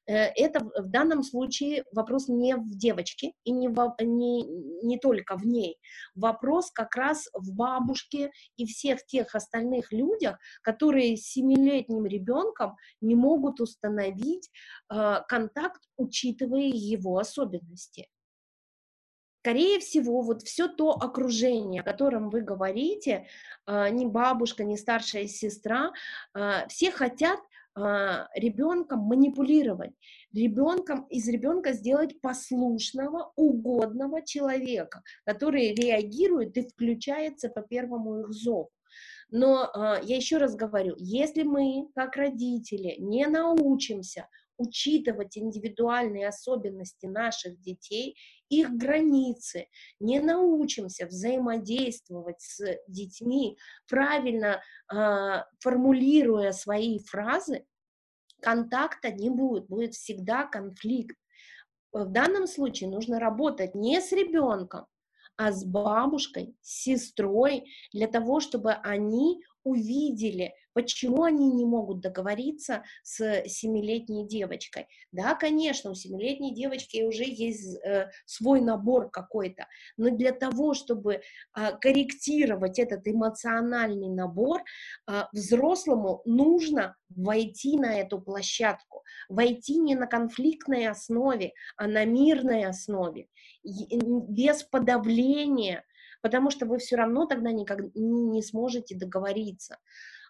э, это в данном случае вопрос не в девочке и не, в, не, не только в ней. Вопрос как раз в бабушке и всех тех остальных людях, которые с семилетним ребенком не могут установить э, контакт, учитывая его особенности скорее всего, вот все то окружение, о котором вы говорите, а, ни бабушка, ни старшая сестра, а, все хотят а, ребенком манипулировать, ребенком, из ребенка сделать послушного, угодного человека, который реагирует и включается по первому их зову. Но я еще раз говорю, если мы, как родители, не научимся учитывать индивидуальные особенности наших детей, их границы, не научимся взаимодействовать с детьми, правильно э, формулируя свои фразы, контакта не будет, будет всегда конфликт. В данном случае нужно работать не с ребенком, а с бабушкой, с сестрой, для того, чтобы они увидели, почему они не могут договориться с семилетней девочкой. Да, конечно, у семилетней девочки уже есть э, свой набор какой-то, но для того, чтобы э, корректировать этот эмоциональный набор, э, взрослому нужно войти на эту площадку, войти не на конфликтной основе, а на мирной основе, без подавления, потому что вы все равно тогда никак не сможете договориться.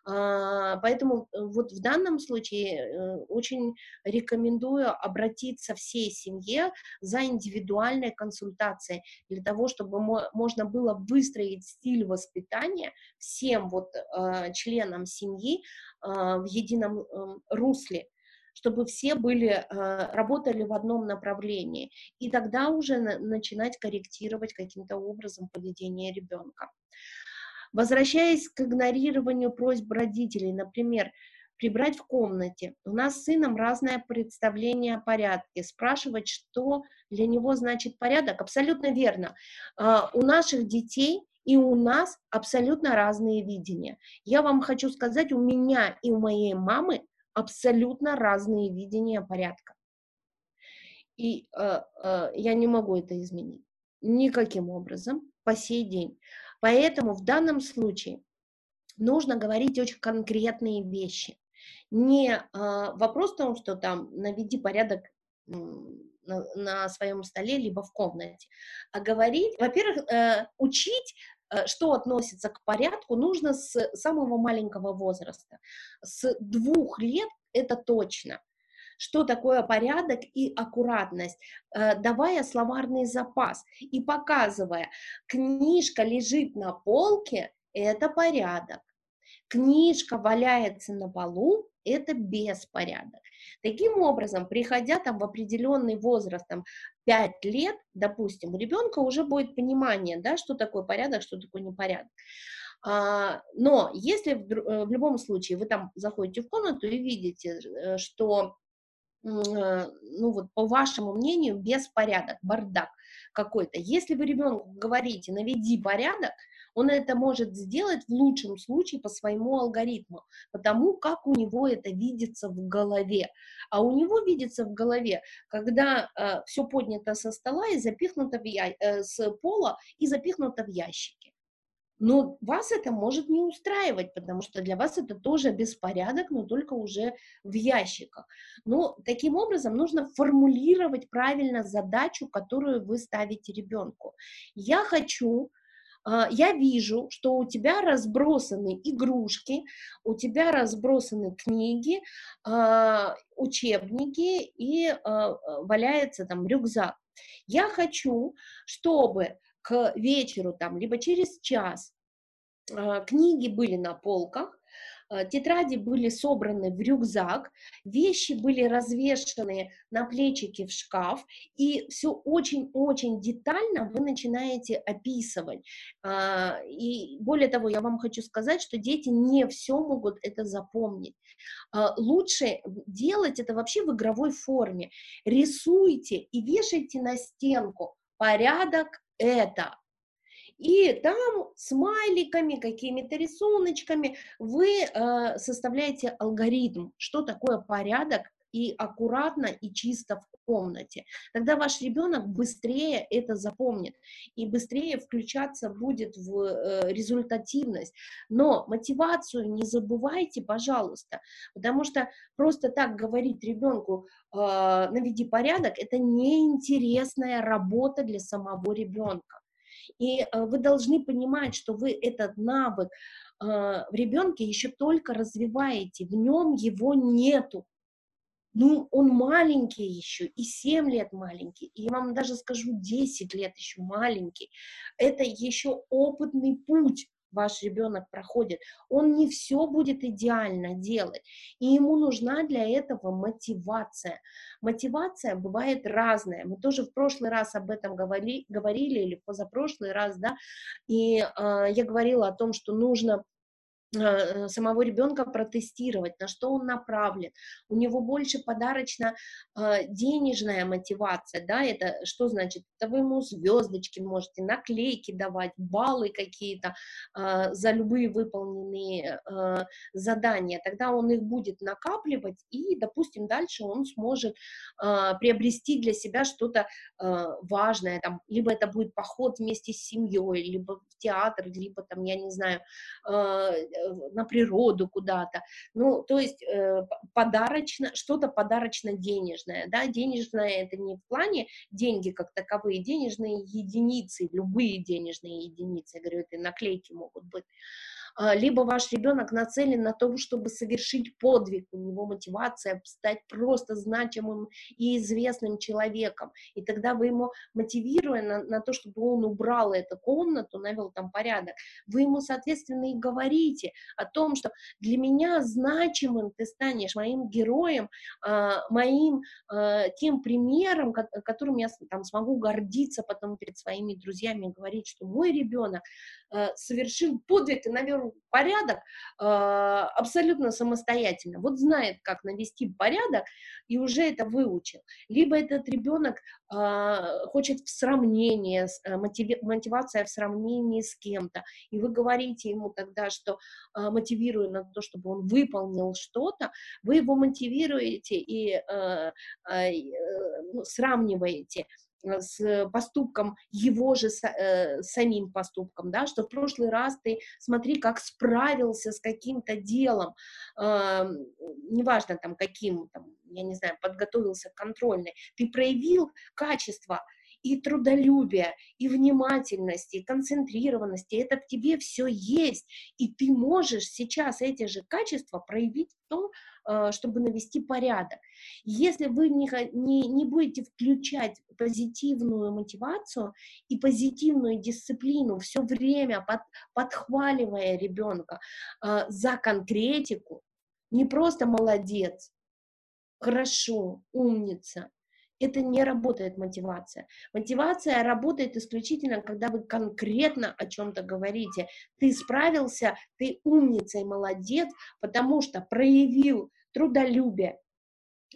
А, поэтому э, вот в данном случае э, очень рекомендую обратиться всей семье за индивидуальной консультацией для того, чтобы можно было выстроить стиль воспитания всем вот э, членам семьи в едином эм, русле чтобы все были, работали в одном направлении, и тогда уже начинать корректировать каким-то образом поведение ребенка. Возвращаясь к игнорированию просьб родителей, например, прибрать в комнате. У нас с сыном разное представление о порядке. Спрашивать, что для него значит порядок, абсолютно верно. А, у наших детей и у нас абсолютно разные видения. Я вам хочу сказать, у меня и у моей мамы абсолютно разные видения порядка. И э, э, я не могу это изменить никаким образом по сей день. Поэтому в данном случае нужно говорить очень конкретные вещи. Не э, вопрос в том, что там наведи порядок на, на своем столе, либо в комнате, а говорить, во-первых, э, учить э, что относится к порядку, нужно с самого маленького возраста. С двух лет это точно. Что такое порядок и аккуратность, э, давая словарный запас и показывая, книжка лежит на полке, это порядок, книжка валяется на полу, это беспорядок. Таким образом, приходя там в определенный возраст, там 5 лет, допустим, у ребенка уже будет понимание, да, что такое порядок, что такое непорядок. А, но если в, э, в любом случае вы там заходите в комнату и видите, э, что Э, ну вот по вашему мнению, беспорядок, бардак какой-то. Если вы ребенку говорите, наведи порядок, он это может сделать в лучшем случае по своему алгоритму, потому как у него это видится в голове. А у него видится в голове, когда э, все поднято со стола и запихнуто в я... э, с пола и запихнуто в ящики. Но вас это может не устраивать, потому что для вас это тоже беспорядок, но только уже в ящиках. Но таким образом нужно формулировать правильно задачу, которую вы ставите ребенку. Я хочу я вижу, что у тебя разбросаны игрушки, у тебя разбросаны книги, а, учебники и а, валяется там рюкзак. Я хочу, чтобы к вечеру, там, либо через час а, книги были на полках, а, тетради были собраны в рюкзак, вещи были развешаны на плечики в шкаф, и все очень-очень детально вы начинаете описывать. А, и более того, я вам хочу сказать, что дети не все могут это запомнить. Лучше делать это вообще в игровой форме. Рисуйте и вешайте на стенку. Порядок это. И там смайликами, какими-то рисуночками вы э, составляете алгоритм, что такое порядок и аккуратно и чисто в комнате. Тогда ваш ребенок быстрее это запомнит и быстрее включаться будет в э, результативность. Но мотивацию не забывайте, пожалуйста, потому что просто так говорить ребенку э, наведи порядок, это неинтересная работа для самого ребенка. И вы должны понимать, что вы этот навык в ребенке еще только развиваете, в нем его нету. Ну, он маленький еще, и 7 лет маленький, и я вам даже скажу, 10 лет еще маленький. Это еще опытный путь ваш ребенок проходит. Он не все будет идеально делать, и ему нужна для этого мотивация. Мотивация бывает разная. Мы тоже в прошлый раз об этом говорили, говорили или позапрошлый раз, да, и э, я говорила о том, что нужно самого ребенка протестировать, на что он направлен. У него больше подарочно э, мотивация, да, это что значит? Это вы ему звездочки можете, наклейки давать, баллы какие-то э, за любые выполненные задания, тогда он их будет накапливать и, допустим, дальше он сможет приобрести для себя что-то важное, там, либо это будет поход вместе с семьей, либо в театр, либо там, я не знаю, Э, на природу куда-то. Ну, то есть э, подарочно, что-то подарочно-денежное, да, денежное это не в плане деньги как таковые, денежные единицы, любые денежные единицы, я говорю, это наклейки могут быть, либо ваш ребенок нацелен на то, чтобы совершить подвиг, у него мотивация стать просто значимым и известным человеком, и тогда вы ему, мотивируя на, на то, чтобы он убрал эту комнату, навел там порядок, вы ему, соответственно, и говорите о том, что для меня значимым ты станешь моим героем, а, моим а, тем примером, которым я там смогу гордиться потом перед своими друзьями, говорить, что мой ребенок совершил подвиг и навел порядок а, абсолютно самостоятельно. Вот знает, как навести порядок и уже это выучил. Либо этот ребенок а, хочет в сравнении, э, мотивация в сравнении с кем-то, и вы говорите ему тогда, что а, мотивируя на то, чтобы он выполнил что-то, вы его мотивируете и э, ну, сравниваете Э, с поступком, его же э, самим поступком, да, что в прошлый раз ты, смотри, как справился с каким-то делом, э, неважно там каким, там, я не знаю, подготовился к контрольной, ты проявил качество, и трудолюбия, и внимательности, и концентрированности, это в тебе все есть, и ты можешь сейчас эти же качества проявить в том, Э, чтобы навести порядок. Если вы не, не, не будете включать позитивную мотивацию и позитивную дисциплину все время под, подхваливая ребенка э, за конкретику, не просто молодец, хорошо, умница, это не работает мотивация. Мотивация работает исключительно, когда вы конкретно о чем-то говорите. Ты справился, ты умница и молодец, потому что проявил трудолюбие,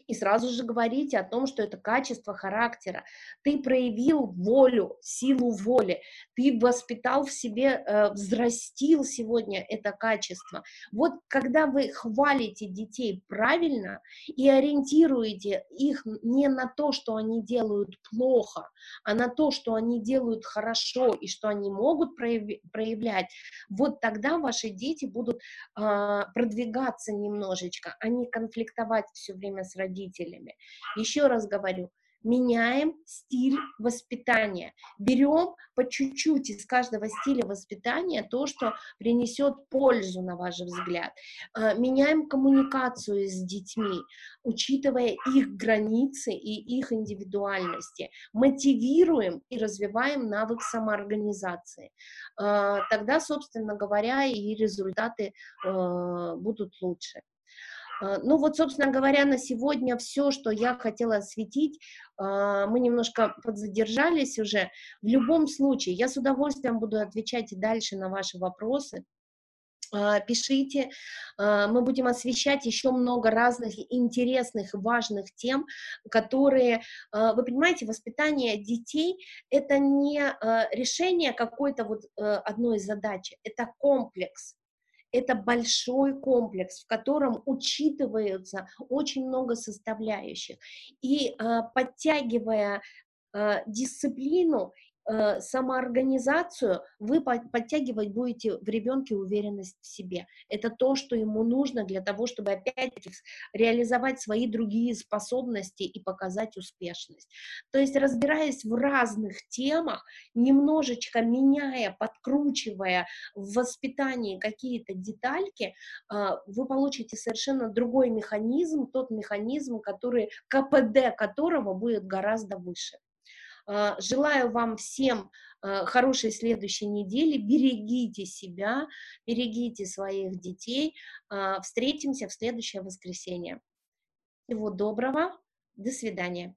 и сразу же говорите о том, что это качество характера. Ты проявил волю, силу воли, ты воспитал в себе, э, взрастил сегодня это качество. Вот когда вы хвалите детей правильно и ориентируете их не на то, что они делают плохо, а на то, что они делают хорошо и что они могут проявлять, вот тогда ваши дети будут э, продвигаться немножечко, а не конфликтовать все время с родителями родителями. Еще раз говорю, меняем стиль воспитания, берем по чуть-чуть из каждого стиля воспитания то, что принесет пользу, на ваш взгляд, а, меняем коммуникацию с детьми, учитывая их границы и их индивидуальности, мотивируем и развиваем навык самоорганизации. А, тогда, собственно говоря, и результаты а, будут лучше. А, ну вот, собственно говоря, на сегодня все, что я хотела осветить. А, мы немножко подзадержались уже. В любом случае, я с удовольствием буду отвечать и дальше на ваши вопросы а, пишите, мы будем освещать еще много разных интересных, важных тем, которые, вы понимаете, воспитание детей – это не решение какой-то вот э, одной задачи, это комплекс, это большой комплекс, в котором учитываются очень много составляющих. И э, подтягивая э, дисциплину э, самоорганизацию, вы подтягивать будете в ребенке уверенность в себе. Это то, что ему нужно для того, чтобы опять-таки реализовать свои другие способности и показать успешность. То есть, разбираясь в разных темах, немножечко меняя, подкручивая в воспитании какие-то детальки, э, вы получите совершенно другой механизм, тот механизм, который, КПД которого будет гораздо выше. А, желаю вам всем а, хорошей следующей недели. Берегите себя, берегите своих детей. А, встретимся в следующее воскресенье. Всего доброго. До свидания.